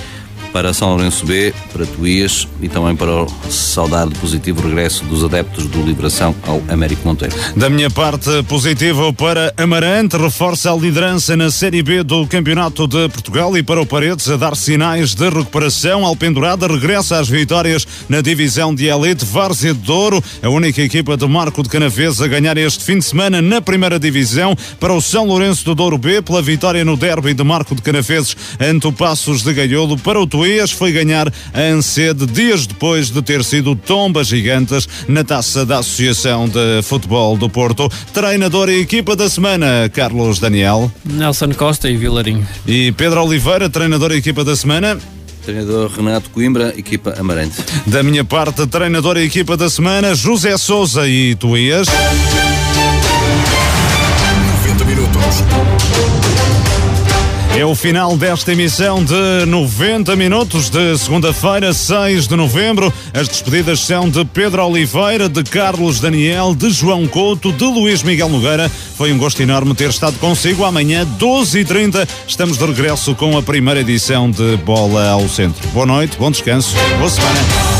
para São Lourenço B, para Tuías e também para o saudado positivo regresso dos adeptos do Liberação ao Américo Monteiro. Da minha parte, positivo para Amarante, reforça a liderança na Série B do Campeonato de Portugal e para o Paredes a dar sinais de recuperação. Alpendurada regressa às vitórias na divisão de elite Várzea de Douro, a única equipa de Marco de Canavês a ganhar este fim de semana na primeira divisão para o São Lourenço do Douro B pela vitória no derby de Marco de Canavês ante o Passos de Gaiolo para o Tuías foi ganhar a Ancede dias depois de ter sido tomba gigantes na taça da Associação de Futebol do Porto. Treinador e equipa da semana, Carlos Daniel. Nelson Costa e Vilarinho. E Pedro Oliveira, treinador e equipa da semana. Treinador Renato Coimbra, equipa Amarante. Da minha parte, treinador e equipa da semana, José Souza e Tuías. 90 minutos. É o final desta emissão de 90 minutos de segunda-feira, 6 de novembro. As despedidas são de Pedro Oliveira, de Carlos Daniel, de João Couto, de Luís Miguel Nogueira. Foi um gosto enorme ter estado consigo. Amanhã, 12h30, estamos de regresso com a primeira edição de Bola ao Centro. Boa noite, bom descanso, boa semana.